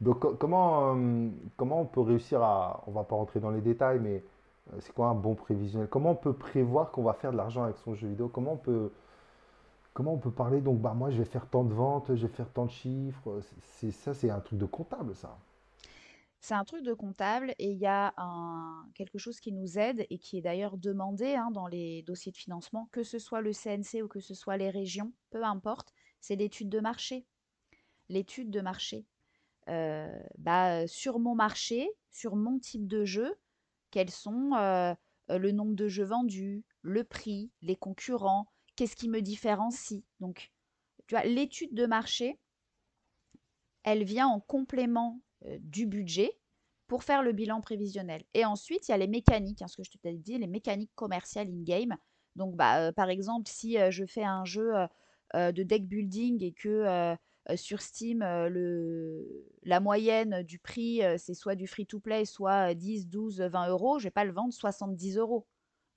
A: Donc, comment, euh, comment on peut réussir à, on va pas rentrer dans les détails, mais euh, c'est quoi un bon prévisionnel? Comment on peut prévoir qu'on va faire de l'argent avec son jeu vidéo? Comment on peut, comment on peut parler, donc, bah, moi, je vais faire tant de ventes, je vais faire tant de chiffres. C'est, ça, c'est un truc de comptable, ça.
B: C'est un truc de comptable et il y a quelque chose qui nous aide et qui est d'ailleurs demandé hein, dans les dossiers de financement, que ce soit le CNC ou que ce soit les régions, peu importe, c'est l'étude de marché. L'étude de marché. Euh, bah, sur mon marché, sur mon type de jeu, quels sont euh, le nombre de jeux vendus, le prix, les concurrents, qu'est-ce qui me différencie. Donc, tu vois, l'étude de marché, elle vient en complément du budget pour faire le bilan prévisionnel. Et ensuite, il y a les mécaniques, hein, ce que je t'ai dit, les mécaniques commerciales in-game. Donc, bah, par exemple, si je fais un jeu de deck building et que sur Steam, le, la moyenne du prix, c'est soit du free-to-play, soit 10, 12, 20 euros, je ne vais pas le vendre 70 euros.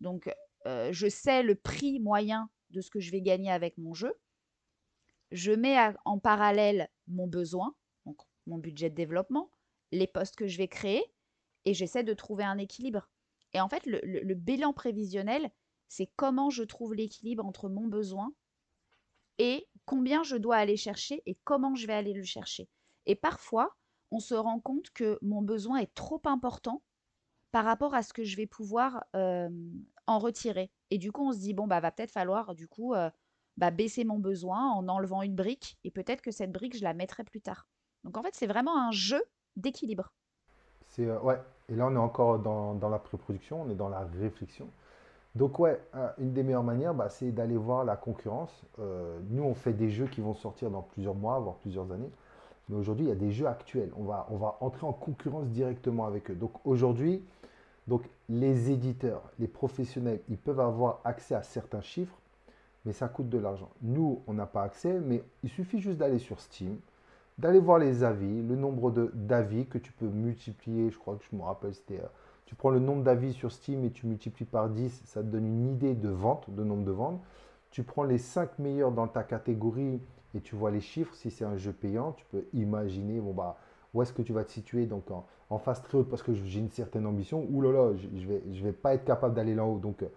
B: Donc, je sais le prix moyen de ce que je vais gagner avec mon jeu. Je mets en parallèle mon besoin, mon budget de développement, les postes que je vais créer, et j'essaie de trouver un équilibre. Et en fait, le bilan prévisionnel, c'est comment je trouve l'équilibre entre mon besoin et combien je dois aller chercher et comment je vais aller le chercher. Et parfois, on se rend compte que mon besoin est trop important par rapport à ce que je vais pouvoir en retirer. Et du coup, on se dit, bon, bah, va peut-être falloir, du coup, bah, baisser mon besoin en enlevant une brique. Et peut-être que cette brique, je la mettrai plus tard. Donc, en fait, c'est vraiment un jeu d'équilibre.
A: C'est, ouais. Et là, on est encore dans, dans la pré-production, on est dans la réflexion. Donc ouais, une des meilleures manières, bah, c'est d'aller voir la concurrence. Euh, nous, on fait des jeux qui vont sortir dans plusieurs mois, voire plusieurs années. Mais aujourd'hui, il y a des jeux actuels. On va, on va entrer en concurrence directement avec eux. Donc aujourd'hui, donc les éditeurs, les professionnels, ils peuvent avoir accès à certains chiffres, mais ça coûte de l'argent. Nous, on n'a pas accès, mais il suffit juste d'aller sur Steam, d'aller voir les avis, le nombre d'avis que tu peux multiplier. Je crois que je me rappelle, c'était... Euh, tu prends le nombre d'avis sur Steam et tu multiplies par 10, ça te donne une idée de vente, de nombre de ventes. Tu prends les 5 meilleurs dans ta catégorie et tu vois les chiffres. Si c'est un jeu payant, tu peux imaginer bon, bah, où est-ce que tu vas te situer donc en, phase très haute parce que j'ai une certaine ambition. Ouh là là, je ne vais pas être capable d'aller là-haut. Donc, euh,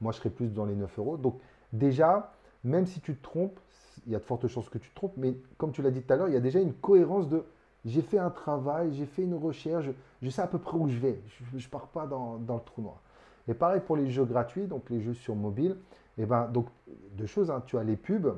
A: moi, je serai plus dans les 9 euros. Donc, déjà, même si tu te trompes, il y a de fortes chances que tu te trompes. Mais comme tu l'as dit tout à l'heure, il y a déjà une cohérence de j'ai fait un travail, j'ai fait une recherche, je, sais à peu près où je vais. Je ne pars pas dans, le trou noir. Et pareil pour les jeux gratuits, donc les jeux sur mobile. Et eh ben, donc, deux choses, hein. tu as les pubs.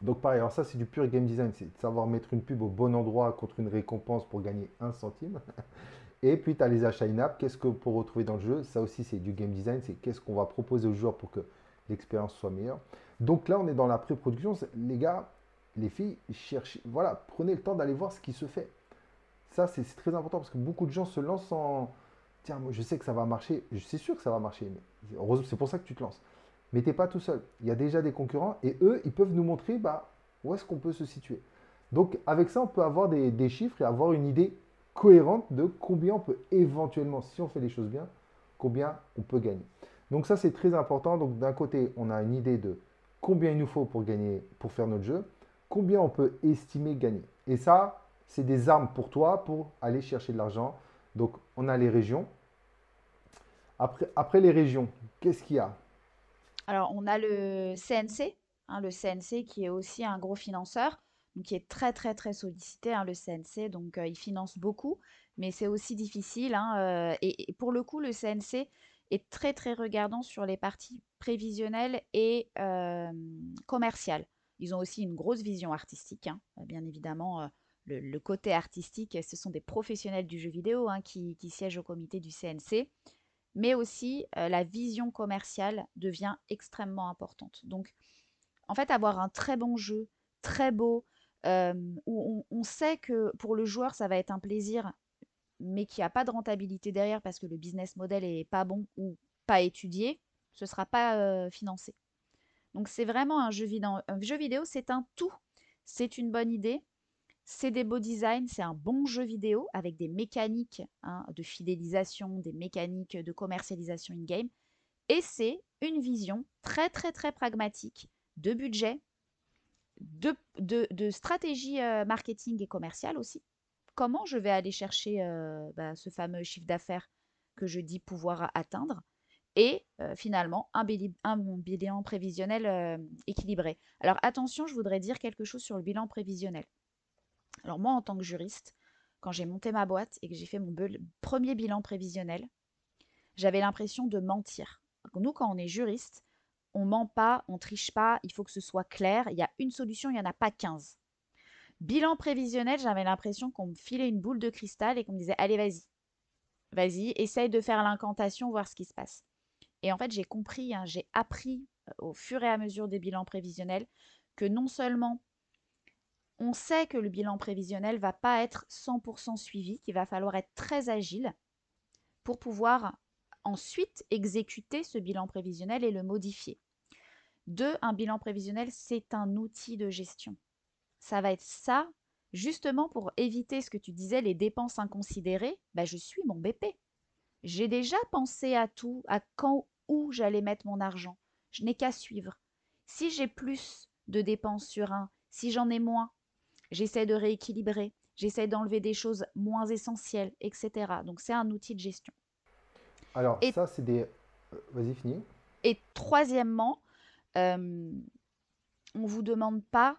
A: Donc pareil, alors ça c'est du pur game design, c'est de savoir mettre une pub au bon endroit contre une récompense pour gagner un centime. Et puis tu as les achats in-app, qu'est-ce que pour retrouver dans le jeu? Ça aussi c'est du game design, c'est qu'est-ce qu'on va proposer aux joueurs pour que l'expérience soit meilleure. Donc là on est dans la pré-production, les gars, les filles, cherchez, voilà, prenez le temps d'aller voir ce qui se fait. Ça, c'est très important parce que beaucoup de gens se lancent en tiens, moi je sais que ça va marcher, je suis sûr que ça va marcher, mais c'est pour ça que tu te lances. Mais tu n'es pas tout seul. Il y a déjà des concurrents et eux, ils peuvent nous montrer bah, où est-ce qu'on peut se situer. Donc, avec ça, on peut avoir des, des, chiffres et avoir une idée cohérente de combien on peut éventuellement, si on fait les choses bien, combien on peut gagner. Donc, ça, c'est très important. Donc, d'un côté, on a une idée de combien il nous faut pour gagner, pour faire notre jeu combien on peut estimer gagner. Et ça, c'est des armes pour toi pour aller chercher de l'argent. Donc, on a les régions. Après, après les régions, qu'est-ce qu'il y a?
B: Alors, on a le CNC, hein, le CNC qui est aussi un gros financeur, donc qui est très, très, très sollicité, hein, le CNC. Donc, euh, il finance beaucoup, mais c'est aussi difficile. Hein, euh, et, pour le coup, le CNC est très, très regardant sur les parties prévisionnelles et commerciales. Ils ont aussi une grosse vision artistique, hein. euh, bien évidemment. Le, côté artistique, ce sont des professionnels du jeu vidéo hein, qui, siègent au comité du CNC, mais aussi la vision commerciale devient extrêmement importante. Donc, en fait, avoir un très bon jeu, très beau, où on, sait que pour le joueur, ça va être un plaisir, mais qu'il n'y a pas de rentabilité derrière parce que le business model est pas bon ou pas étudié, ce ne sera pas financé. Donc c'est vraiment un jeu vidéo. Un jeu vidéo, c'est un tout. C'est une bonne idée. C'est des beaux designs, c'est un bon jeu vidéo avec des mécaniques hein, de fidélisation, des mécaniques de commercialisation in-game. Et c'est une vision très très très pragmatique de budget, de, de, stratégie euh, marketing et commerciale aussi. Comment je vais aller chercher bah, ce fameux chiffre d'affaires que je dis pouvoir atteindre et finalement un, bilan prévisionnel équilibré? Alors attention, je voudrais dire quelque chose sur le bilan prévisionnel. Alors moi, en tant que juriste, quand j'ai monté ma boîte et que j'ai fait mon premier bilan prévisionnel, j'avais l'impression de mentir. Nous, quand on est juriste, on ment pas, on triche pas, il faut que ce soit clair. Il y a une solution, il n'y en a pas 15. Bilan prévisionnel, j'avais l'impression qu'on me filait une boule de cristal et qu'on me disait Allez, vas-y, vas-y, essaye de faire l'incantation, voir ce qui se passe. Et en fait, j'ai compris, hein, j'ai appris euh, au fur et à mesure des bilans prévisionnels que non seulement on sait que le bilan prévisionnel va pas être 100% suivi, qu'il va falloir être très agile pour pouvoir ensuite exécuter ce bilan prévisionnel et le modifier. Deux, un bilan prévisionnel, c'est un outil de gestion. Ça va être ça, justement pour éviter ce que tu disais, les dépenses inconsidérées. Bah, je suis mon BP. J'ai déjà pensé à tout, à quand, où j'allais mettre mon argent. Je n'ai qu'à suivre. Si j'ai plus de dépenses sur un, si j'en ai moins, j'essaie de rééquilibrer, j'essaie d'enlever des choses moins essentielles, etc. Donc c'est un outil de gestion.
A: Alors ça, c'est des... Euh, vas-y, finis.
B: Et troisièmement, euh, on ne vous demande pas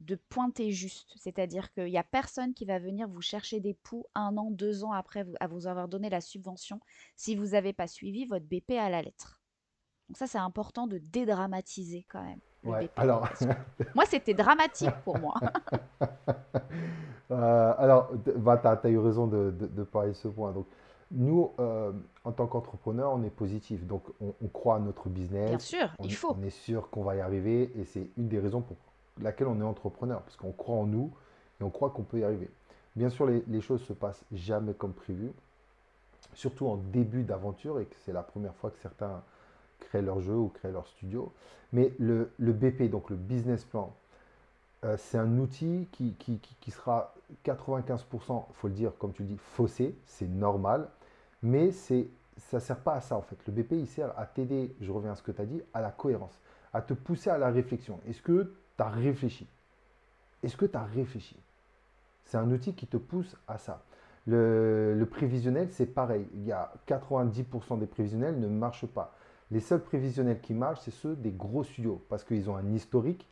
B: de pointer juste. C'est-à-dire qu'il n'y a personne qui va venir vous chercher des poux un an, deux ans après à vous avoir donné la subvention si vous n'avez pas suivi votre BP à la lettre. Donc ça, c'est important de dédramatiser quand même.
A: alors...
B: moi, c'était dramatique pour moi.
A: Euh, alors, bah, tu as, eu raison de, parler de ce point. Donc, nous, euh, en tant qu'entrepreneur, on est positif. Donc, on, croit à notre business.
B: Bien sûr,
A: il
B: faut.
A: On est sûr qu'on va y arriver et c'est une des raisons pour laquelle on est entrepreneur, parce qu'on croit en nous et on croit qu'on peut y arriver. Bien sûr, les, les choses se passent jamais comme prévu, surtout en début d'aventure et que c'est la première fois que certains créent leur jeu ou créent leur studio. Mais le, BP, donc le business plan, euh, c'est un outil qui, qui, qui sera 95%, il faut le dire, comme tu le dis, faussé, c'est normal, mais c'est ça ne sert pas à ça en fait. Le BP, il sert à t'aider, je reviens à ce que tu as dit, à la cohérence, à te pousser à la réflexion. Est-ce que tu réfléchi Est-ce que tu as réfléchi? C'est un outil qui te pousse à ça. Le, prévisionnel, c'est pareil. Il y a 90% des prévisionnels ne marchent pas. Les seuls prévisionnels qui marchent, c'est ceux des gros studios parce qu'ils ont un historique,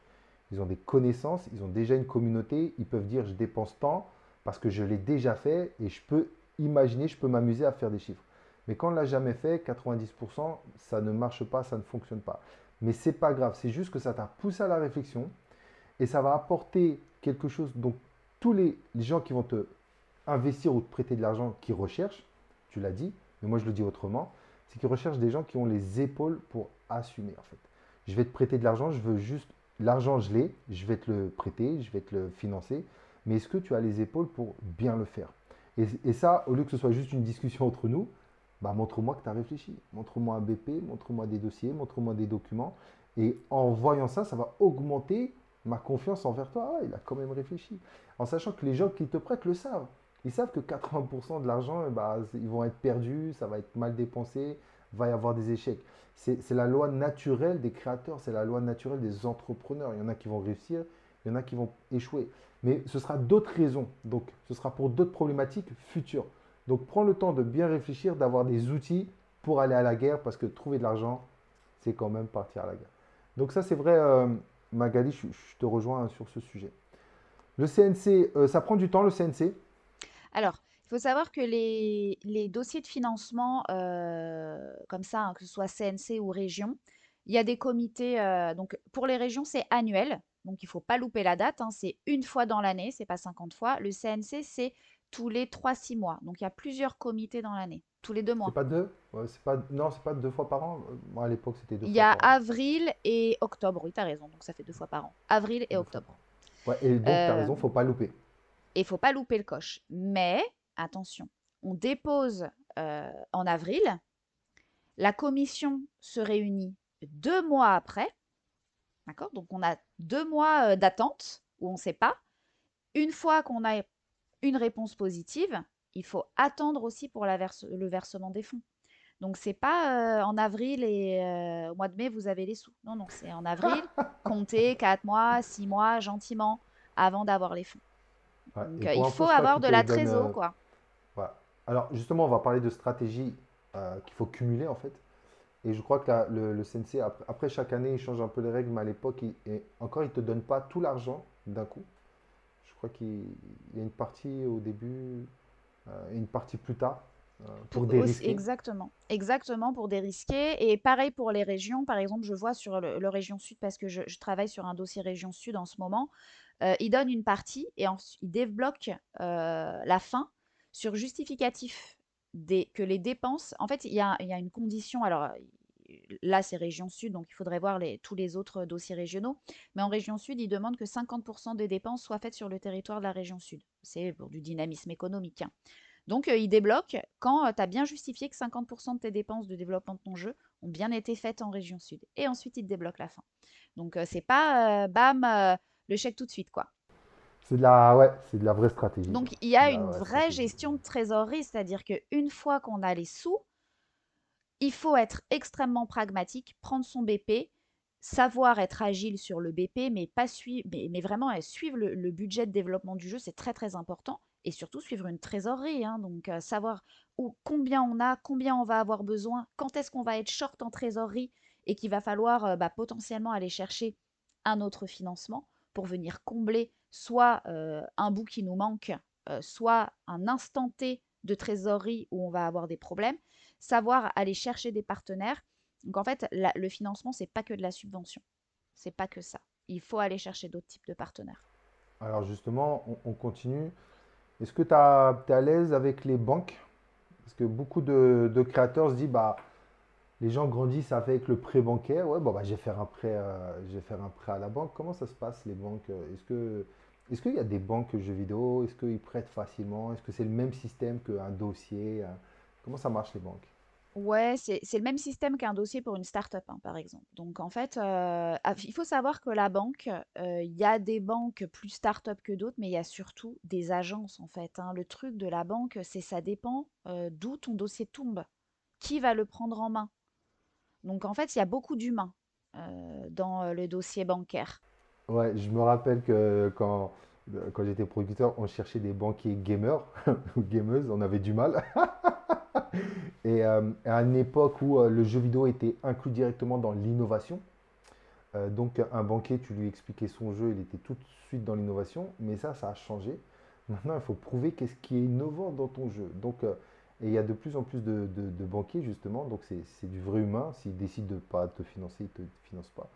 A: ils ont des connaissances, ils ont déjà une communauté, ils peuvent dire je dépense tant parce que je l'ai déjà fait et je peux imaginer, je peux m'amuser à faire des chiffres. Mais quand on ne l'a jamais fait, 90%, ça ne marche pas, ça ne fonctionne pas. Mais c'est pas grave, c'est juste que ça t'a poussé à la réflexion et ça va apporter quelque chose. Donc, tous les, gens qui vont te investir ou te prêter de l'argent, qui recherchent, tu l'as dit, mais moi je le dis autrement, c'est qu'ils recherchent des gens qui ont les épaules pour assumer en fait. Je vais te prêter de l'argent, je veux juste l'argent, je l'ai, je vais te le prêter, je vais te le financer, mais est-ce que tu as les épaules pour bien le faire? Et, et, ça, au lieu que ce soit juste une discussion entre nous, bah, montre-moi que tu as réfléchi. Montre-moi un BP, montre-moi des dossiers, montre-moi des documents. Et en voyant ça, ça va augmenter ma confiance envers toi. Ah, il a quand même réfléchi. En sachant que les gens qui te prêtent le savent. Ils savent que 80% de l'argent, eh bah, ils vont être perdus, ça va être mal dépensé, va y avoir des échecs. C'est la loi naturelle des créateurs, c'est la loi naturelle des entrepreneurs. Il y en a qui vont réussir, il y en a qui vont échouer. Mais ce sera d'autres raisons. Donc, ce sera pour d'autres problématiques futures. Donc prends le temps de bien réfléchir, d'avoir des outils pour aller à la guerre, parce que trouver de l'argent, c'est quand même partir à la guerre. Donc ça c'est vrai, euh, Magali, je, te rejoins sur ce sujet. Le CNC, euh, ça prend du temps le CNC
B: Alors, il faut savoir que les, dossiers de financement, euh, comme ça, hein, que ce soit CNC ou région, il y a des comités. donc pour les régions, c'est annuel. Donc il ne faut pas louper la date. Hein, c'est une fois dans l'année, c'est pas 50 fois. Le CNC, c'est tous les 3-6 mois. Donc il y a plusieurs comités dans l'année, tous les deux mois.
A: C'est pas deux? C'est pas... Non, c'est pas deux fois par an? Moi à l'époque c'était deux
B: Il
A: y a
B: avril et octobre, oui, tu as raison, donc ça fait deux fois par an. Avril et octobre.
A: Ouais, et donc tu as raison,
B: euh,
A: faut pas louper.
B: Et faut pas louper le coche. Mais attention, on dépose euh, en avril, la commission se réunit deux mois après. D'accord? Donc on a deux mois euh, d'attente où on ne sait pas. Une fois qu'on a une réponse positive, il faut attendre aussi pour la le versement des fonds. Donc c'est pas euh, en avril et euh, au mois de mai vous avez les sous. Non non, c'est en avril, comptez 4 mois, 6 mois gentiment avant d'avoir les fonds.
A: Ouais.
B: Donc,
A: Et
B: euh, il faut avoir de la trésor, quoi.
A: Alors, justement, on va parler de stratégie qu'il faut cumuler, en fait. Et je crois que la- le, le CNC, après, après chaque année, il change un peu les règles, mais à l'époque, et encore, il ne te donne pas tout l'argent d'un coup. Je crois qu'il il y a une partie au début euh, et une partie plus tard euh, pour dérisquer.
B: exactement, exactement pour dérisquer. Et pareil pour les régions. Par exemple, je vois sur le, le Région Sud, parce que je, je travaille sur un dossier Région Sud en ce moment, euh, il donne une partie et ensuite il débloque euh, la fin sur justificatif des, que les dépenses. En fait, il y a, il y a une condition. Alors euh, là, c'est Région Sud, donc il faudrait voir les, tous les autres dossiers régionaux. Mais en Région Sud, il demande que 50% des dépenses soient faites sur le territoire de la Région Sud. C'est pour du dynamisme économique. hein. Donc, euh, il débloque quand tu as bien justifié que 50% de tes dépenses de développement de ton jeu ont bien été faites en région sud. Et ensuite, il te débloque la fin. Donc, euh, c'est pas euh, bam, euh, le chèque tout de suite, quoi.
A: C'est de la, ouais, c'est de la vraie stratégie.
B: Donc, il y a une
A: vraie
B: vraie
A: stratégie.
B: gestion de trésorerie, c'est-à-dire qu'une fois qu'on a les sous, il faut être extrêmement pragmatique, prendre son BP, savoir être agile sur le BP, mais, vraiment suivre le, budget de développement du jeu, c'est très très important. Et surtout suivre une trésorerie, hein, donc euh, savoir combien on a, combien on va avoir besoin, quand est-ce qu'on va être short en trésorerie et qu'il va falloir euh, bah, potentiellement aller chercher un autre financement pour venir combler soit euh, un bout qui nous manque, soit un instant T de trésorerie où on va avoir des problèmes, savoir aller chercher des partenaires. Donc en fait, le financement, c'est pas que de la subvention. C'est pas que ça. Il faut aller chercher d'autres types de partenaires.
A: Alors justement, on, on continue. Est-ce que tu es à l'aise avec les banques? Parce que beaucoup de, de créateurs se disent, bah, les gens grandissent avec le prêt bancaire. Ouais, bon, bah, je vais faire un prêt, euh, je vais faire un prêt à la banque. Comment ça se passe, les banques? Est-ce que, est-ce qu'il y a des banques jeux vidéo? Est-ce qu'ils prêtent facilement? Est-ce que c'est le même système qu'un dossier? Euh, Comment ça marche, les banques?
B: Ouais, c'est c'est le même système qu'un dossier pour une start-up, hein, par exemple. Donc en fait, euh, ah, il faut savoir que la banque, euh, il y a des banques plus start-up que d'autres, mais il y a surtout des agences, en fait. hein. Le truc de la banque, c'est ça dépend euh, d'où ton dossier tombe. Qui va le prendre en main? Donc en fait, il y a beaucoup d'humains euh, dans euh, le dossier bancaire.
A: Ouais, je me rappelle que quand, euh, quand j'étais producteur, on cherchait des banquiers gamers ou gameuses, on avait du mal. Et euh, à une époque où euh, le jeu vidéo était inclus directement dans l'innovation, euh, donc un banquier, tu lui expliquais son jeu, il était tout de suite dans l'innovation, mais ça, ça a changé. Maintenant, il faut prouver qu'est-ce qui est innovant dans ton jeu. Donc, et il y a de plus en plus de, banquiers, justement, donc c'est du vrai humain. S'il décide de ne pas te financer, il ne te finance pas.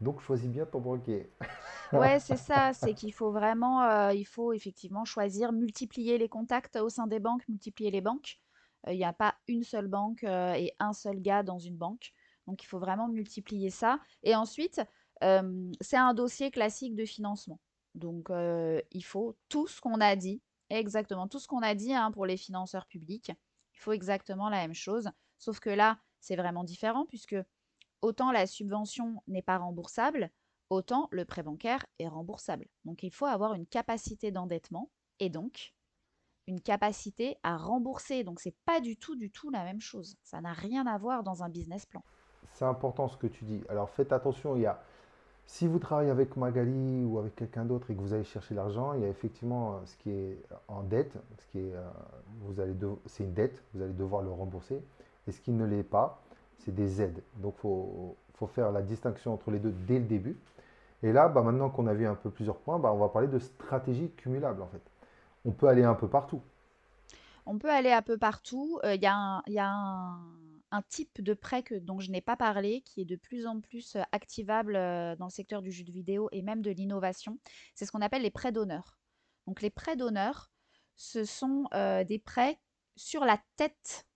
A: Donc, choisis bien ton banquier.
B: Ouais, c'est ça, c'est qu'il faut vraiment, il faut effectivement choisir, multiplier les contacts au sein des banques, multiplier les banques. Il n'y a pas une seule banque euh, et un seul gars dans une banque. Donc, il faut vraiment multiplier ça. Et ensuite, euh, c'est un dossier classique de financement. Donc, euh, il faut tout ce qu'on a dit, exactement tout ce qu'on a dit hein, pour les financeurs publics. Il faut exactement la même chose. Sauf que là, c'est vraiment différent puisque autant la subvention n'est pas remboursable, autant le prêt bancaire est remboursable. Donc il faut avoir une capacité d'endettement et donc une capacité à rembourser. Donc c'est pas du tout, du tout la même chose. Ça n'a rien à voir dans un business plan.
A: C'est important ce que tu dis. Alors, faites attention, il y a, si vous travaillez avec Magali ou avec quelqu'un d'autre et que vous allez chercher l'argent, il y a effectivement euh, ce qui est en dette, ce qui est, euh, vous allez c'est une dette, vous allez devoir le rembourser. Et ce qui ne l'est pas, c'est des aides. Donc, faut, faut faire la distinction entre les deux dès le début. Et là, bah, maintenant qu'on a vu un peu plusieurs points, bah, on va parler de stratégie cumulable en fait. On peut aller un peu partout.
B: On peut aller un peu partout. Euh, Il y a un, il y a un- un type de prêt que, dont je n'ai pas parlé, qui est de plus en plus euh, activable euh, dans le secteur du jeu de vidéo et même de l'innovation. C'est ce qu'on appelle les prêts d'honneur. Donc les prêts d'honneur, ce sont euh, des prêts sur la tête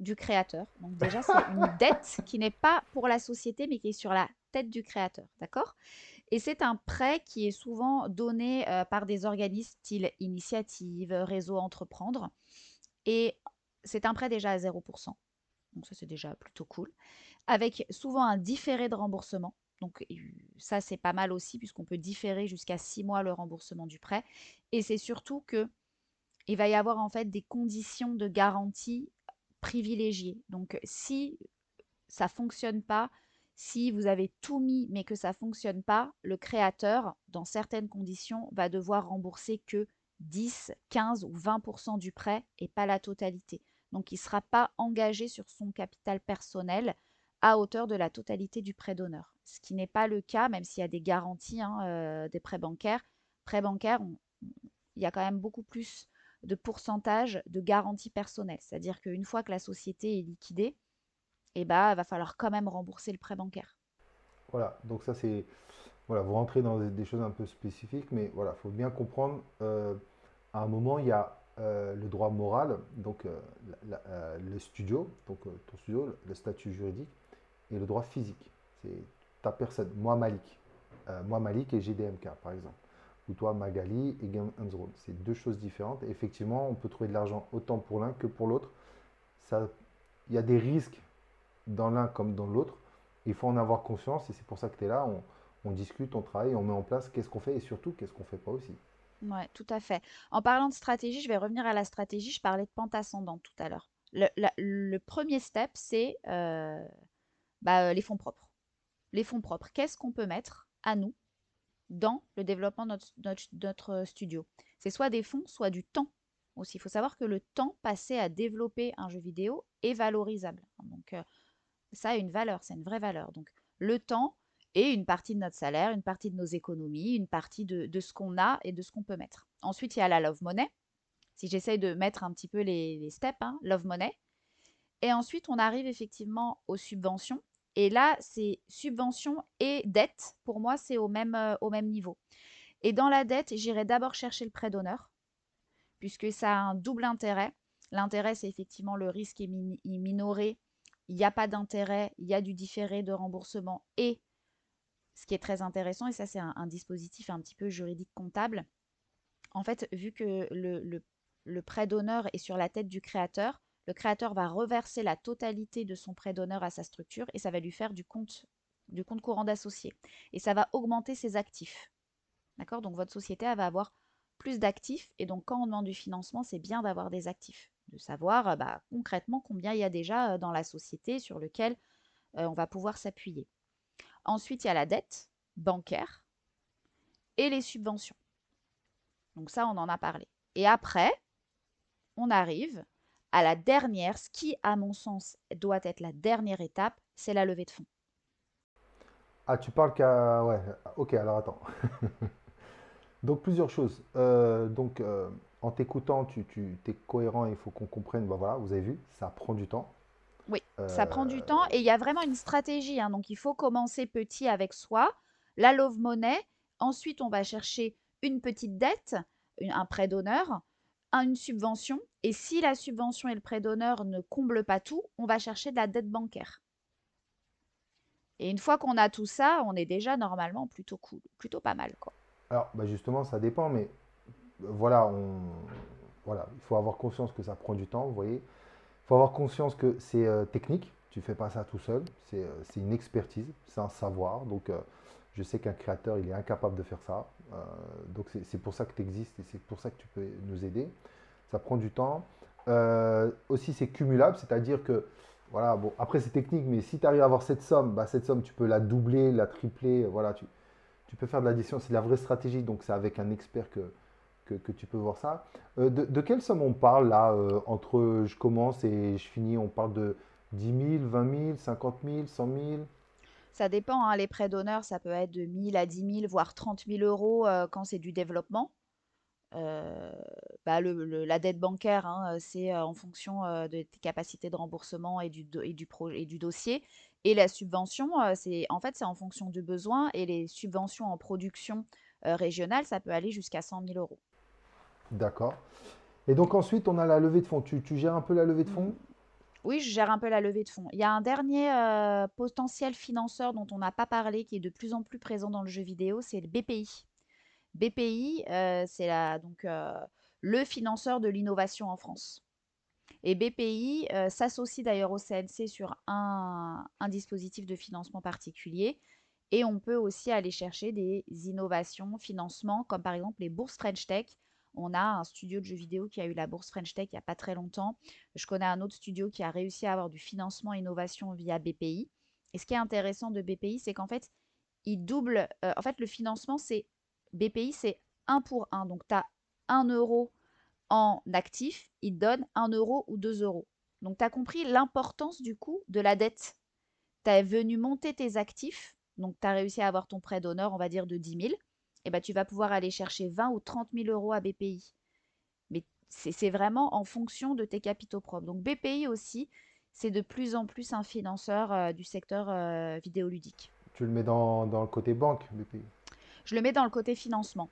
B: du créateur. Donc déjà, c'est une dette qui n'est pas pour la société, mais qui est sur la tête du créateur. D'accord? Et c'est un prêt qui est souvent donné par des organismes style Initiative, Réseau Entreprendre. Et c'est un prêt déjà à 0%. Donc ça, c'est déjà plutôt cool. Avec souvent un différé de remboursement. Donc ça, c'est pas mal aussi, puisqu'on peut différer jusqu'à 6 mois le remboursement du prêt. Et c'est surtout que il va y avoir en fait des conditions de garantie privilégiées. Donc si ça fonctionne pas, si vous avez tout mis mais que ça fonctionne pas, le créateur, dans certaines conditions, va devoir rembourser que 10, 15 ou 20% du prêt et pas la totalité. Donc, il ne sera pas engagé sur son capital personnel à hauteur de la totalité du prêt d'honneur. Ce qui n'est pas le cas, même s'il y a des garanties hein, euh, des prêts bancaires. Prêts bancaires, il y a quand même beaucoup plus de pourcentage de garantie personnelle. C'est-à-dire qu'une fois que la société est liquidée, eh ben, va falloir quand même rembourser le prêt bancaire.
A: Voilà, donc ça c'est... Voilà, vous rentrez dans des choses un peu spécifiques, mais voilà, il faut bien comprendre, euh, à un moment, il y a euh, le droit moral, donc euh, le studio, donc ton studio, le statut juridique, et le droit physique. C'est ta personne, moi Malik. moi Malik et GDMK, par exemple ou toi Magali et Game Zone. C'est deux choses différentes. effectivement, on peut trouver de l'argent autant pour l'un que pour l'autre. Il y a des risques dans l'un comme dans l'autre. Il faut en avoir conscience et c'est pour ça que tu es là. On, discute, on travaille, on met en place qu'est-ce qu'on fait et surtout qu'est-ce qu'on fait pas aussi.
B: Oui, tout à fait. En parlant de stratégie, je vais revenir à la stratégie. Je parlais de pente ascendante tout à l'heure. Le, premier step, c'est euh, bah, les fonds propres. Les fonds propres, qu'est-ce qu'on peut mettre à nous dans le développement de notre, studio? C'est soit des fonds, soit du temps aussi. Il faut savoir que le temps passé à développer un jeu vidéo est valorisable. Donc euh, ça a une valeur, c'est une vraie valeur. Donc le temps et une partie de notre salaire, une partie de nos économies, une partie de, ce qu'on a et de ce qu'on peut mettre. Ensuite, il y a la love money. Si j'essaye de mettre un petit peu les, steps, hein, love money. Et ensuite, on arrive effectivement aux subventions. Et là, c'est subvention et dette. Pour moi, c'est au même, euh, au même niveau. Et dans la dette, j'irai d'abord chercher le prêt d'honneur, puisque ça a un double intérêt. L'intérêt, c'est effectivement le risque est, minoré. Il n'y a pas d'intérêt, il y a du différé de remboursement. Et ce qui est très intéressant, et ça, c'est un, dispositif un petit peu juridique comptable. En fait, vu que le, prêt d'honneur est sur la tête du créateur, le créateur va reverser la totalité de son prêt d'honneur à sa structure et ça va lui faire du compte, du compte courant d'associé. Et ça va augmenter ses actifs. D'accord? Donc votre société va avoir plus d'actifs. Et donc quand on demande du financement, c'est bien d'avoir des actifs. De savoir bah, concrètement combien il y a déjà dans la société sur lequel on va pouvoir s'appuyer. Ensuite, il y a la dette bancaire et les subventions. Donc ça, on en a parlé. Et après, on arrive à la dernière, ce qui, à mon sens, doit être la dernière étape, c'est la levée de fonds.
A: Ah, tu parles qu'à... Ouais, ok, alors attends. donc plusieurs choses. Euh, donc euh, en t'écoutant, tu, tu es cohérent et il faut qu'on comprenne, bah voilà, vous avez vu, ça prend du temps.
B: Oui, ça prend du temps et il y a vraiment une stratégie. Hein. donc il faut commencer petit avec soi, la love money. Ensuite, on va chercher une petite dette, un prêt d'honneur une subvention. Et si la subvention et le prêt d'honneur ne comblent pas tout, on va chercher de la dette bancaire. Et une fois qu'on a tout ça, on est déjà normalement plutôt cool, plutôt pas mal. Quoi.
A: Alors, bah justement, ça dépend, mais voilà, il faut avoir conscience que ça prend du temps, vous voyez. Il faut avoir conscience que c'est euh, technique, tu fais pas ça tout seul, c'est euh, une expertise, c'est un savoir. Donc, euh, je sais qu'un créateur, il est incapable de faire ça. Donc c'est pour ça que tu existes et c'est pour ça que tu peux nous aider. Ça prend du temps. Aussi, c'est cumulable, c'est-à-dire que, voilà, bon, après c'est technique, mais si tu arrives à avoir cette somme, bah, cette somme, tu peux la doubler, la tripler, voilà, tu, tu peux faire de l'addition, c'est la vraie stratégie, donc c'est avec un expert que, que, tu peux voir ça. Euh, de, quelle somme on parle là, entre je commence et je finis, on parle de 10 000, 20 000, 50 000, 100 000
B: ça dépend, hein, les prêts d'honneur, ça peut être de 1000 à 10 000, voire 30 000 euros euh, quand c'est du développement. Euh, bah, la dette bancaire, hein, c'est euh, en fonction de tes capacités de remboursement et du, dossier. Et la subvention, en fait, c'est en fonction du besoin. Et les subventions en production régionale, ça peut aller jusqu'à 100 000 euros.
A: D'accord. Et donc ensuite, on a la levée de fonds. Tu, gères un peu la levée de fonds?
B: Oui, je gère un peu la levée de fonds. Il y a un dernier euh, potentiel financeur dont on n'a pas parlé, qui est de plus en plus présent dans le jeu vidéo, c'est le BPI. BPI, euh, c'est donc euh, le financeur de l'innovation en France. Et BPI s'associe d'ailleurs au CNC sur un, un dispositif de financement particulier. Et on peut aussi aller chercher des innovations, financements, comme par exemple les bourses French Tech, on a un studio de jeux vidéo qui a eu la bourse French Tech il n'y a pas très longtemps. Je connais un autre studio qui a réussi à avoir du financement innovation via BPI. Et ce qui est intéressant de BPI, c'est qu'en fait, il double. Euh, en fait, le financement, c'est BPI, c'est un pour un. Donc, tu as 1 euro en actif, il te donne 1 euro ou 2 euros. Donc, tu as compris l'importance du coup de la dette. Tu es venu monter tes actifs, donc tu as réussi à avoir ton prêt d'honneur, on va dire, de 10 000. Et ben, tu vas pouvoir aller chercher 20 ou 30 000 euros à BPI. Mais c'est vraiment en fonction de tes capitaux propres. Donc, BPI aussi, c'est de plus en plus un financeur euh, du secteur euh, vidéoludique.
A: Tu le mets dans, dans le côté banque, BPI
B: Je le mets dans le côté financement.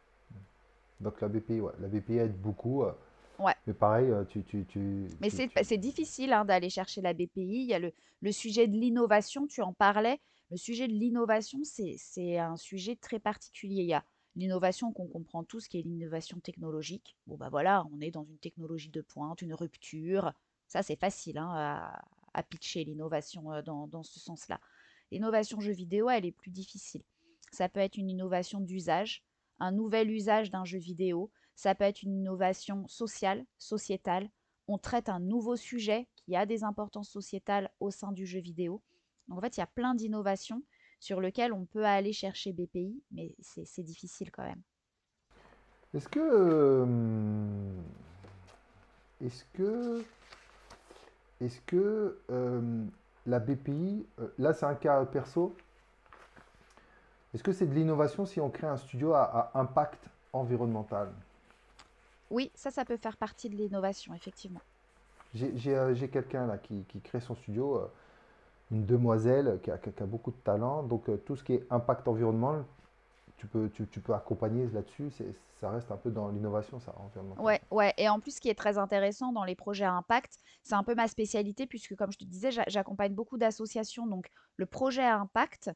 A: Donc la BPI, ouais. La BPI aide beaucoup. euh,
B: Ouais.
A: Mais pareil, tu, tu, tu,
B: Mais c'est
A: tu-
B: difficile hein, d'aller chercher la BPI. Il y a le, le sujet de l'innovation, tu en parlais. Le sujet de l'innovation, c'est c'est un sujet très particulier. Il y a l'innovation qu'on comprend tous, qui est l'innovation technologique. Bon, bah voilà, on est dans une technologie de pointe, une rupture. Ça, c'est facile hein, à, à pitcher l'innovation euh, dans, dans ce sens-là. L'innovation jeu vidéo, elle est plus difficile. Ça peut être une innovation d'usage, un nouvel usage d'un jeu vidéo. Ça peut être une innovation sociale, sociétale. On traite un nouveau sujet qui a des importances sociétales au sein du jeu vidéo. Donc en fait, il y a plein d'innovations sur lesquelles on peut aller chercher BPI, mais c'est difficile quand même.
A: Est-ce que, euh, est-ce que, est-ce que euh, la BPI, euh, là c'est un cas perso, est-ce que c'est de l'innovation si on crée un studio à, à impact environnemental?
B: Oui, ça, ça peut faire partie de l'innovation, effectivement.
A: J'ai quelqu'un là qui, qui crée son studio, euh, une demoiselle qui a, beaucoup de talent, donc euh, tout ce qui est impact environnemental, tu peux, tu, peux accompagner là-dessus, ça reste un peu dans l'innovation ça, environnemental.
B: Ouais, ouais. Et en plus, ce qui est très intéressant dans les projets à impact, c'est un peu ma spécialité, puisque comme je te disais, j'a- j'accompagne beaucoup d'associations. Donc, le projet à impact,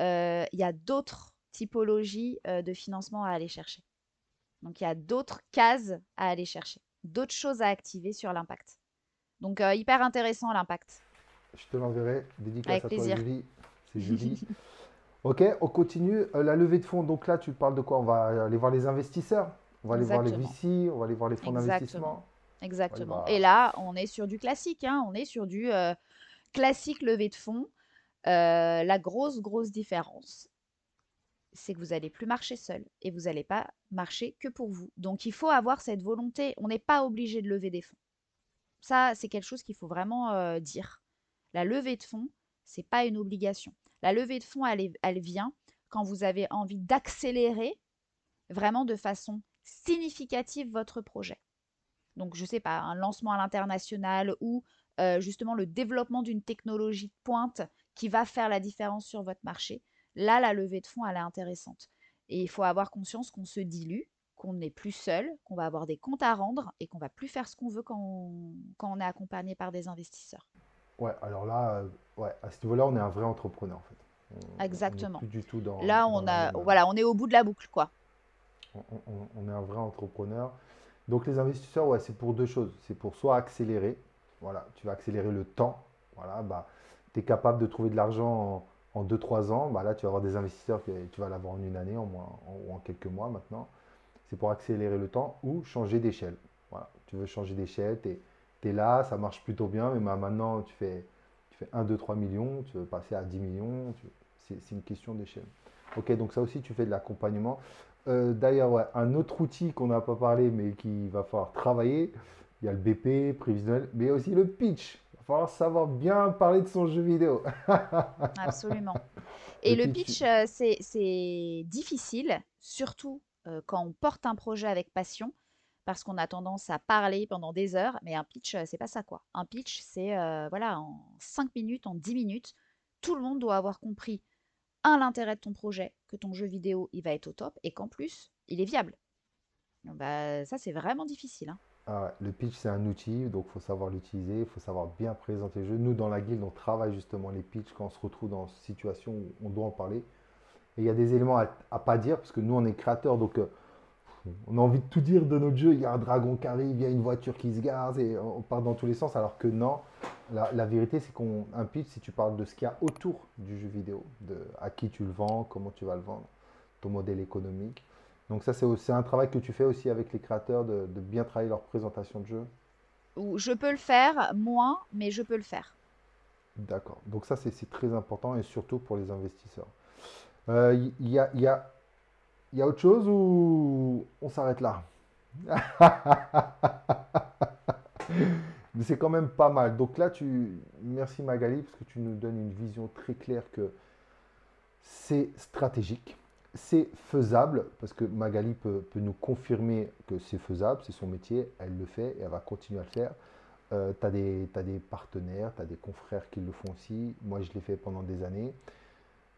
B: euh, il y a d'autres typologies euh, de financement à aller chercher. Donc, il y a d'autres cases à aller chercher, d'autres choses à activer sur l'impact. Donc, hyper intéressant l'impact.
A: Je te l'enverrai, dédicace
B: Avec
A: à toi
B: plaisir.
A: Julie, c'est Julie. Ok, on continue. Euh, la levée de fonds, donc là tu parles de quoi? On va aller voir les investisseurs, on va aller voir les. VC, on va aller voir les fonds d'investissement.
B: Exactement.
A: voir.
B: Et là, on est sur du classique, hein, on est sur du euh, classique levée de fonds. Euh, la grosse, grosse différence, c'est que vous n'allez plus marcher seul et vous n'allez pas marcher que pour vous. Donc, il faut avoir cette volonté. On n'est pas obligé de lever des fonds. Ça, c'est quelque chose qu'il faut vraiment dire. La levée de fonds, c'est pas une obligation. La levée de fonds, elle, vient quand vous avez envie d'accélérer vraiment de façon significative votre projet. Donc, je sais pas, un lancement à l'international ou euh, justement le développement d'une technologie de pointe qui va faire la différence sur votre marché. Là, la levée de fonds, elle est intéressante. Et il faut avoir conscience qu'on se dilue, qu'on n'est plus seul, qu'on va avoir des comptes à rendre et qu'on va plus faire ce qu'on veut quand on est accompagné par des investisseurs.
A: Ouais, alors là, euh, ouais, à ce niveau-là, on est un vrai entrepreneur en fait. On- on
B: Exactement.
A: plus du tout dans,
B: Là, on a,
A: même-
B: voilà, on est au bout de la boucle, quoi.
A: on, on- on est un vrai entrepreneur. Donc les investisseurs, ouais, c'est pour deux choses. C'est pour soit accélérer, voilà, tu vas accélérer le temps, voilà, bah, tu es capable de trouver de l'argent en 2-3 ans, bah là tu vas avoir des investisseurs que tu vas l'avoir en une année, en moins, en- ou en quelques mois maintenant. C'est pour accélérer le temps ou changer d'échelle. Voilà, tu veux changer d'échelle, tu es, là, ça marche plutôt bien, mais bah, maintenant tu fais, tu fais 1, 2, 3 millions, tu veux passer à 10 millions, tu- c'est une question d'échelle. Ok, donc ça aussi tu fais de l'accompagnement. Euh, D'ailleurs, ouais, un autre outil qu'on n'a pas parlé, mais qu'il va falloir travailler, il y a le BP, prévisionnel, mais aussi le pitch. Il va falloir savoir bien parler de son jeu vidéo.
B: Absolument. Et
A: Le
B: le
A: pitch.
B: pitch, euh, c'est c'est difficile, surtout euh, quand on porte un projet avec passion, parce qu'on a tendance à parler pendant des heures, mais un pitch, euh, c'est pas ça, quoi. Un pitch, c'est, euh, voilà, en 5 minutes, en 10 minutes, tout le monde doit avoir compris, un, l'intérêt de ton projet, que ton jeu vidéo, il va être au top, et qu'en plus, il est viable. Bah, ça, c'est vraiment difficile, hein.
A: Ah le pitch, c'est un outil, donc il faut savoir l'utiliser, il faut savoir bien présenter le jeu. Nous, dans la guilde, on travaille justement les pitchs quand on se retrouve dans une situation où on doit en parler. Et il y a des éléments à, à pas dire, parce que nous, on est créateurs, donc euh, on a envie de tout dire de notre jeu. Il y a un dragon qui arrive, il y a une voiture qui se gare, et on part dans tous les sens, alors que non. La, la vérité, c'est qu'un pitch, si tu parles de ce qu'il y a autour du jeu vidéo, de à qui tu le vends, comment tu vas le vendre, ton modèle économique. Donc ça, c'est un travail que tu fais aussi avec les créateurs, de, de bien travailler leur présentation de jeu.
B: Ou je peux le faire, moins, mais je peux le faire.
A: D'accord. Donc ça, c'est très important et surtout pour les investisseurs. Euh, Il y, a, il y a- il y a autre chose ou on s'arrête là? Mais c'est quand même pas mal. Donc là, tu... merci Magali, parce que tu nous donnes une vision très claire que c'est stratégique, c'est faisable, parce que Magali peut, nous confirmer que c'est faisable, c'est son métier, elle le fait et elle va continuer à le faire. Euh, tu as, des partenaires, tu as des confrères qui le font aussi. Moi, je l'ai fait pendant des années.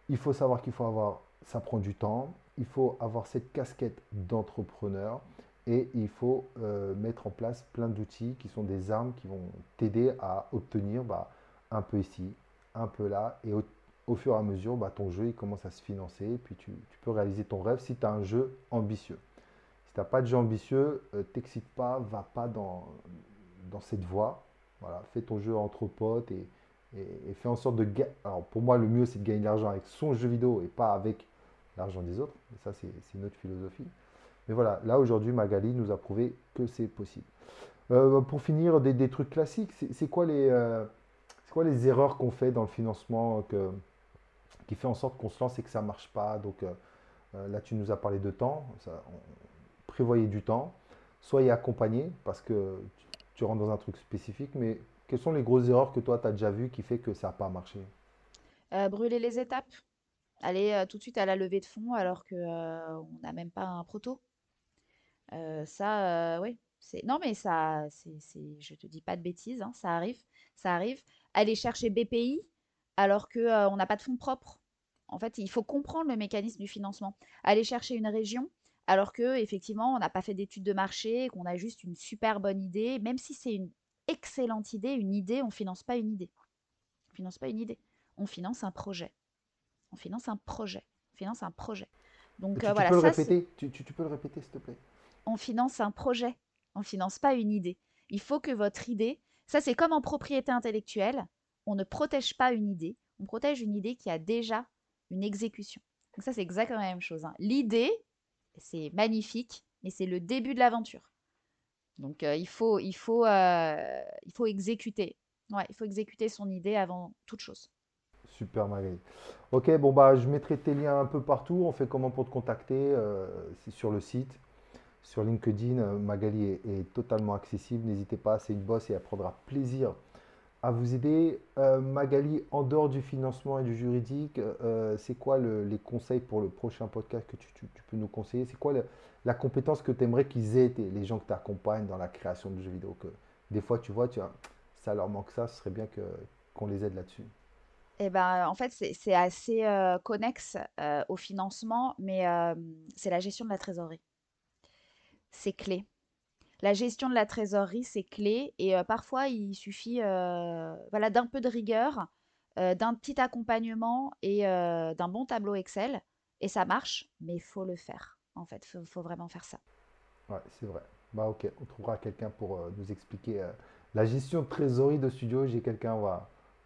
A: Il faut savoir qu'il faut avoir, ça prend du temps, il faut avoir cette casquette d'entrepreneur et il faut euh, mettre en place plein d'outils qui sont des armes qui vont t'aider à obtenir bah, un peu ici, un peu là, et au, fur et à mesure, bah, ton jeu commence à se financer, et puis tu, peux réaliser ton rêve si tu as un jeu ambitieux. Si tu n'as pas de jeu ambitieux, euh, t'excite pas, va pas dans, dans cette voie. Fais ton jeu entre potes et, et, fais en sorte de gagner. Alors pour moi, le mieux c'est de gagner de l'argent avec son jeu vidéo et pas avec l'argent des autres. Ça, c'est une autre philosophie. Mais voilà, là aujourd'hui, Magali nous a prouvé que c'est possible. Euh, pour finir, des, trucs classiques, c'est quoi, les, euh, erreurs qu'on fait dans le financement qui fait en sorte qu'on se lance et que ça ne marche pas? Donc euh, là, tu nous as parlé de temps. Ça, prévoyez du temps. Soyez accompagné parce que tu, rentres dans un truc spécifique. Mais quelles sont les grosses erreurs que toi, tu as déjà vues qui fait que ça n'a pas marché?
B: Brûler les étapes. Aller tout de suite à la levée de fonds alors qu'on n'a même pas un proto ça, oui. C'est... Non, mais ça, c'est, c'est... je te dis pas de bêtises, hein, ça arrive, ça arrive. Aller chercher BPI alors que on n'a pas de fonds propres. En fait, il faut comprendre le mécanisme du financement. Aller chercher une région alors que effectivement, on n'a pas fait d'études de marché, qu'on a juste une super bonne idée, même si c'est une excellente idée, une idée, on finance pas une idée. On finance pas une idée. On finance un projet. On finance un projet. On finance un projet.
A: Donc tu, voilà, peux le répéter tu, tu peux le répéter, s'il te plaît
B: on finance un projet, on finance pas une idée. Il faut que votre idée, ça c'est comme en propriété intellectuelle, on ne protège pas une idée, on protège une idée qui a déjà une exécution. Donc ça c'est exactement la même chose. Hein. L'idée, c'est magnifique, mais c'est le début de l'aventure. Donc euh, il, faut, il, faut, euh, il faut exécuter. Ouais, il faut exécuter son idée avant toute chose.
A: Super Marie. Ok, bon bah je mettrai tes liens un peu partout. On fait comment pour te contacter euh, sur le site. Sur LinkedIn, euh, Magali est, totalement accessible. N'hésitez pas, c'est une bosse et elle prendra plaisir à vous aider. Euh, Magali, en dehors du financement et du juridique, c'est quoi les conseils pour le prochain podcast que tu, peux nous conseiller? C'est quoi la compétence que tu aimerais qu'ils aient, les gens que tu accompagnes dans la création de jeux vidéo que Des fois, tu vois, ça leur manque ça, ce serait bien qu'on les aide là-dessus.
B: Eh ben, en fait, c'est assez connexe au financement, mais c'est la gestion de la trésorerie c'est clé. La gestion de la trésorerie, c'est clé. Et parfois, il suffit voilà, d'un peu de rigueur, d'un petit accompagnement et d'un bon tableau Excel. Et ça marche, mais il faut le faire. En fait, il faut, vraiment faire ça.
A: Ouais, c'est vrai. Bah ok, on trouvera quelqu'un pour nous expliquer la gestion de trésorerie de studio. J'ai quelqu'un,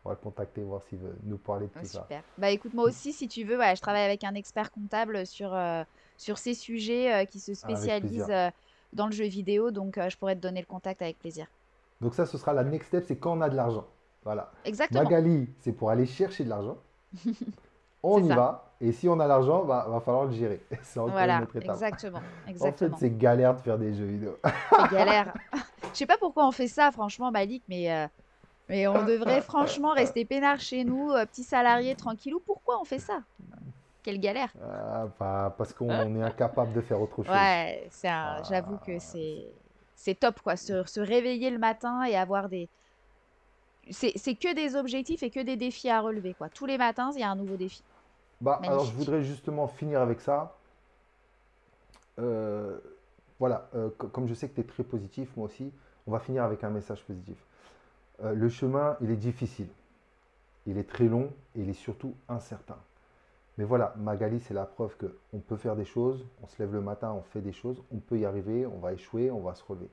A: on va le contacter, voir s'il veut nous parler de tout ça. Super.
B: Bah écoute, moi aussi, si tu veux, je travaille avec un expert comptable sur sur ces sujets euh, qui se spécialisent euh, dans le jeu vidéo. Donc, euh, je pourrais te donner le contact avec plaisir.
A: Donc ça, ce sera la next step, c'est quand on a de l'argent. Voilà.
B: Exactement.
A: Magali, c'est pour aller chercher de l'argent. on y va. Et si on a l'argent, bah, va falloir le gérer.
B: C'est voilà, exactement, exactement.
A: En fait, c'est galère de faire des jeux vidéo.
B: c'est galère. Je sais pas pourquoi on fait ça, franchement, Malik, mais, mais on devrait franchement rester peinard chez nous, petit salarié, tranquillou. Pourquoi on fait ça? Quelle galère.
A: Ah, parce qu'on est incapable de faire autre chose.
B: Ouais, un... j'avoue que c'est c'est top quoi, se, se, réveiller le matin et avoir des c'est que des objectifs et que des défis à relever quoi. Tous les matins, il y a un nouveau défi.
A: Bah alors je voudrais justement finir avec ça. Euh, voilà, euh, comme je sais que tu es très positif, moi aussi, on va finir avec un message positif. Euh, le chemin, il est difficile. Il est très long et il est surtout incertain. Mais voilà, Magali, c'est la preuve qu'on peut faire des choses, on se lève le matin, on fait des choses, on peut y arriver, on va échouer, on va se relever.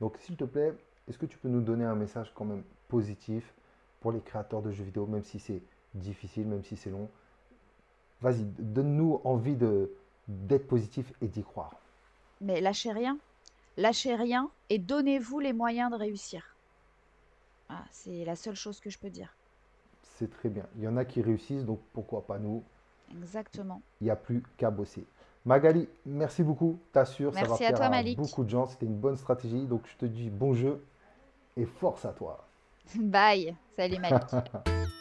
A: Donc s'il te plaît, est-ce que tu peux nous donner un message quand même positif pour les créateurs de jeux vidéo, même si c'est difficile, même si c'est long? Vas-y, donne-nous envie d'être positif et d'y croire.
B: Mais lâchez rien, lâchez rien et donnez-vous les moyens de réussir. Ah, c'est la seule chose que je peux dire.
A: C'est très bien. Il y en a qui réussissent, donc pourquoi pas nous?
B: Exactement.
A: Il n'y a plus qu'à bosser. Magali, merci beaucoup. T'assures, ça va
B: Merci à toi,
A: à beaucoup de gens. C'était une bonne stratégie. Donc, je te dis bon jeu et force à toi.
B: Bye. Salut Malik.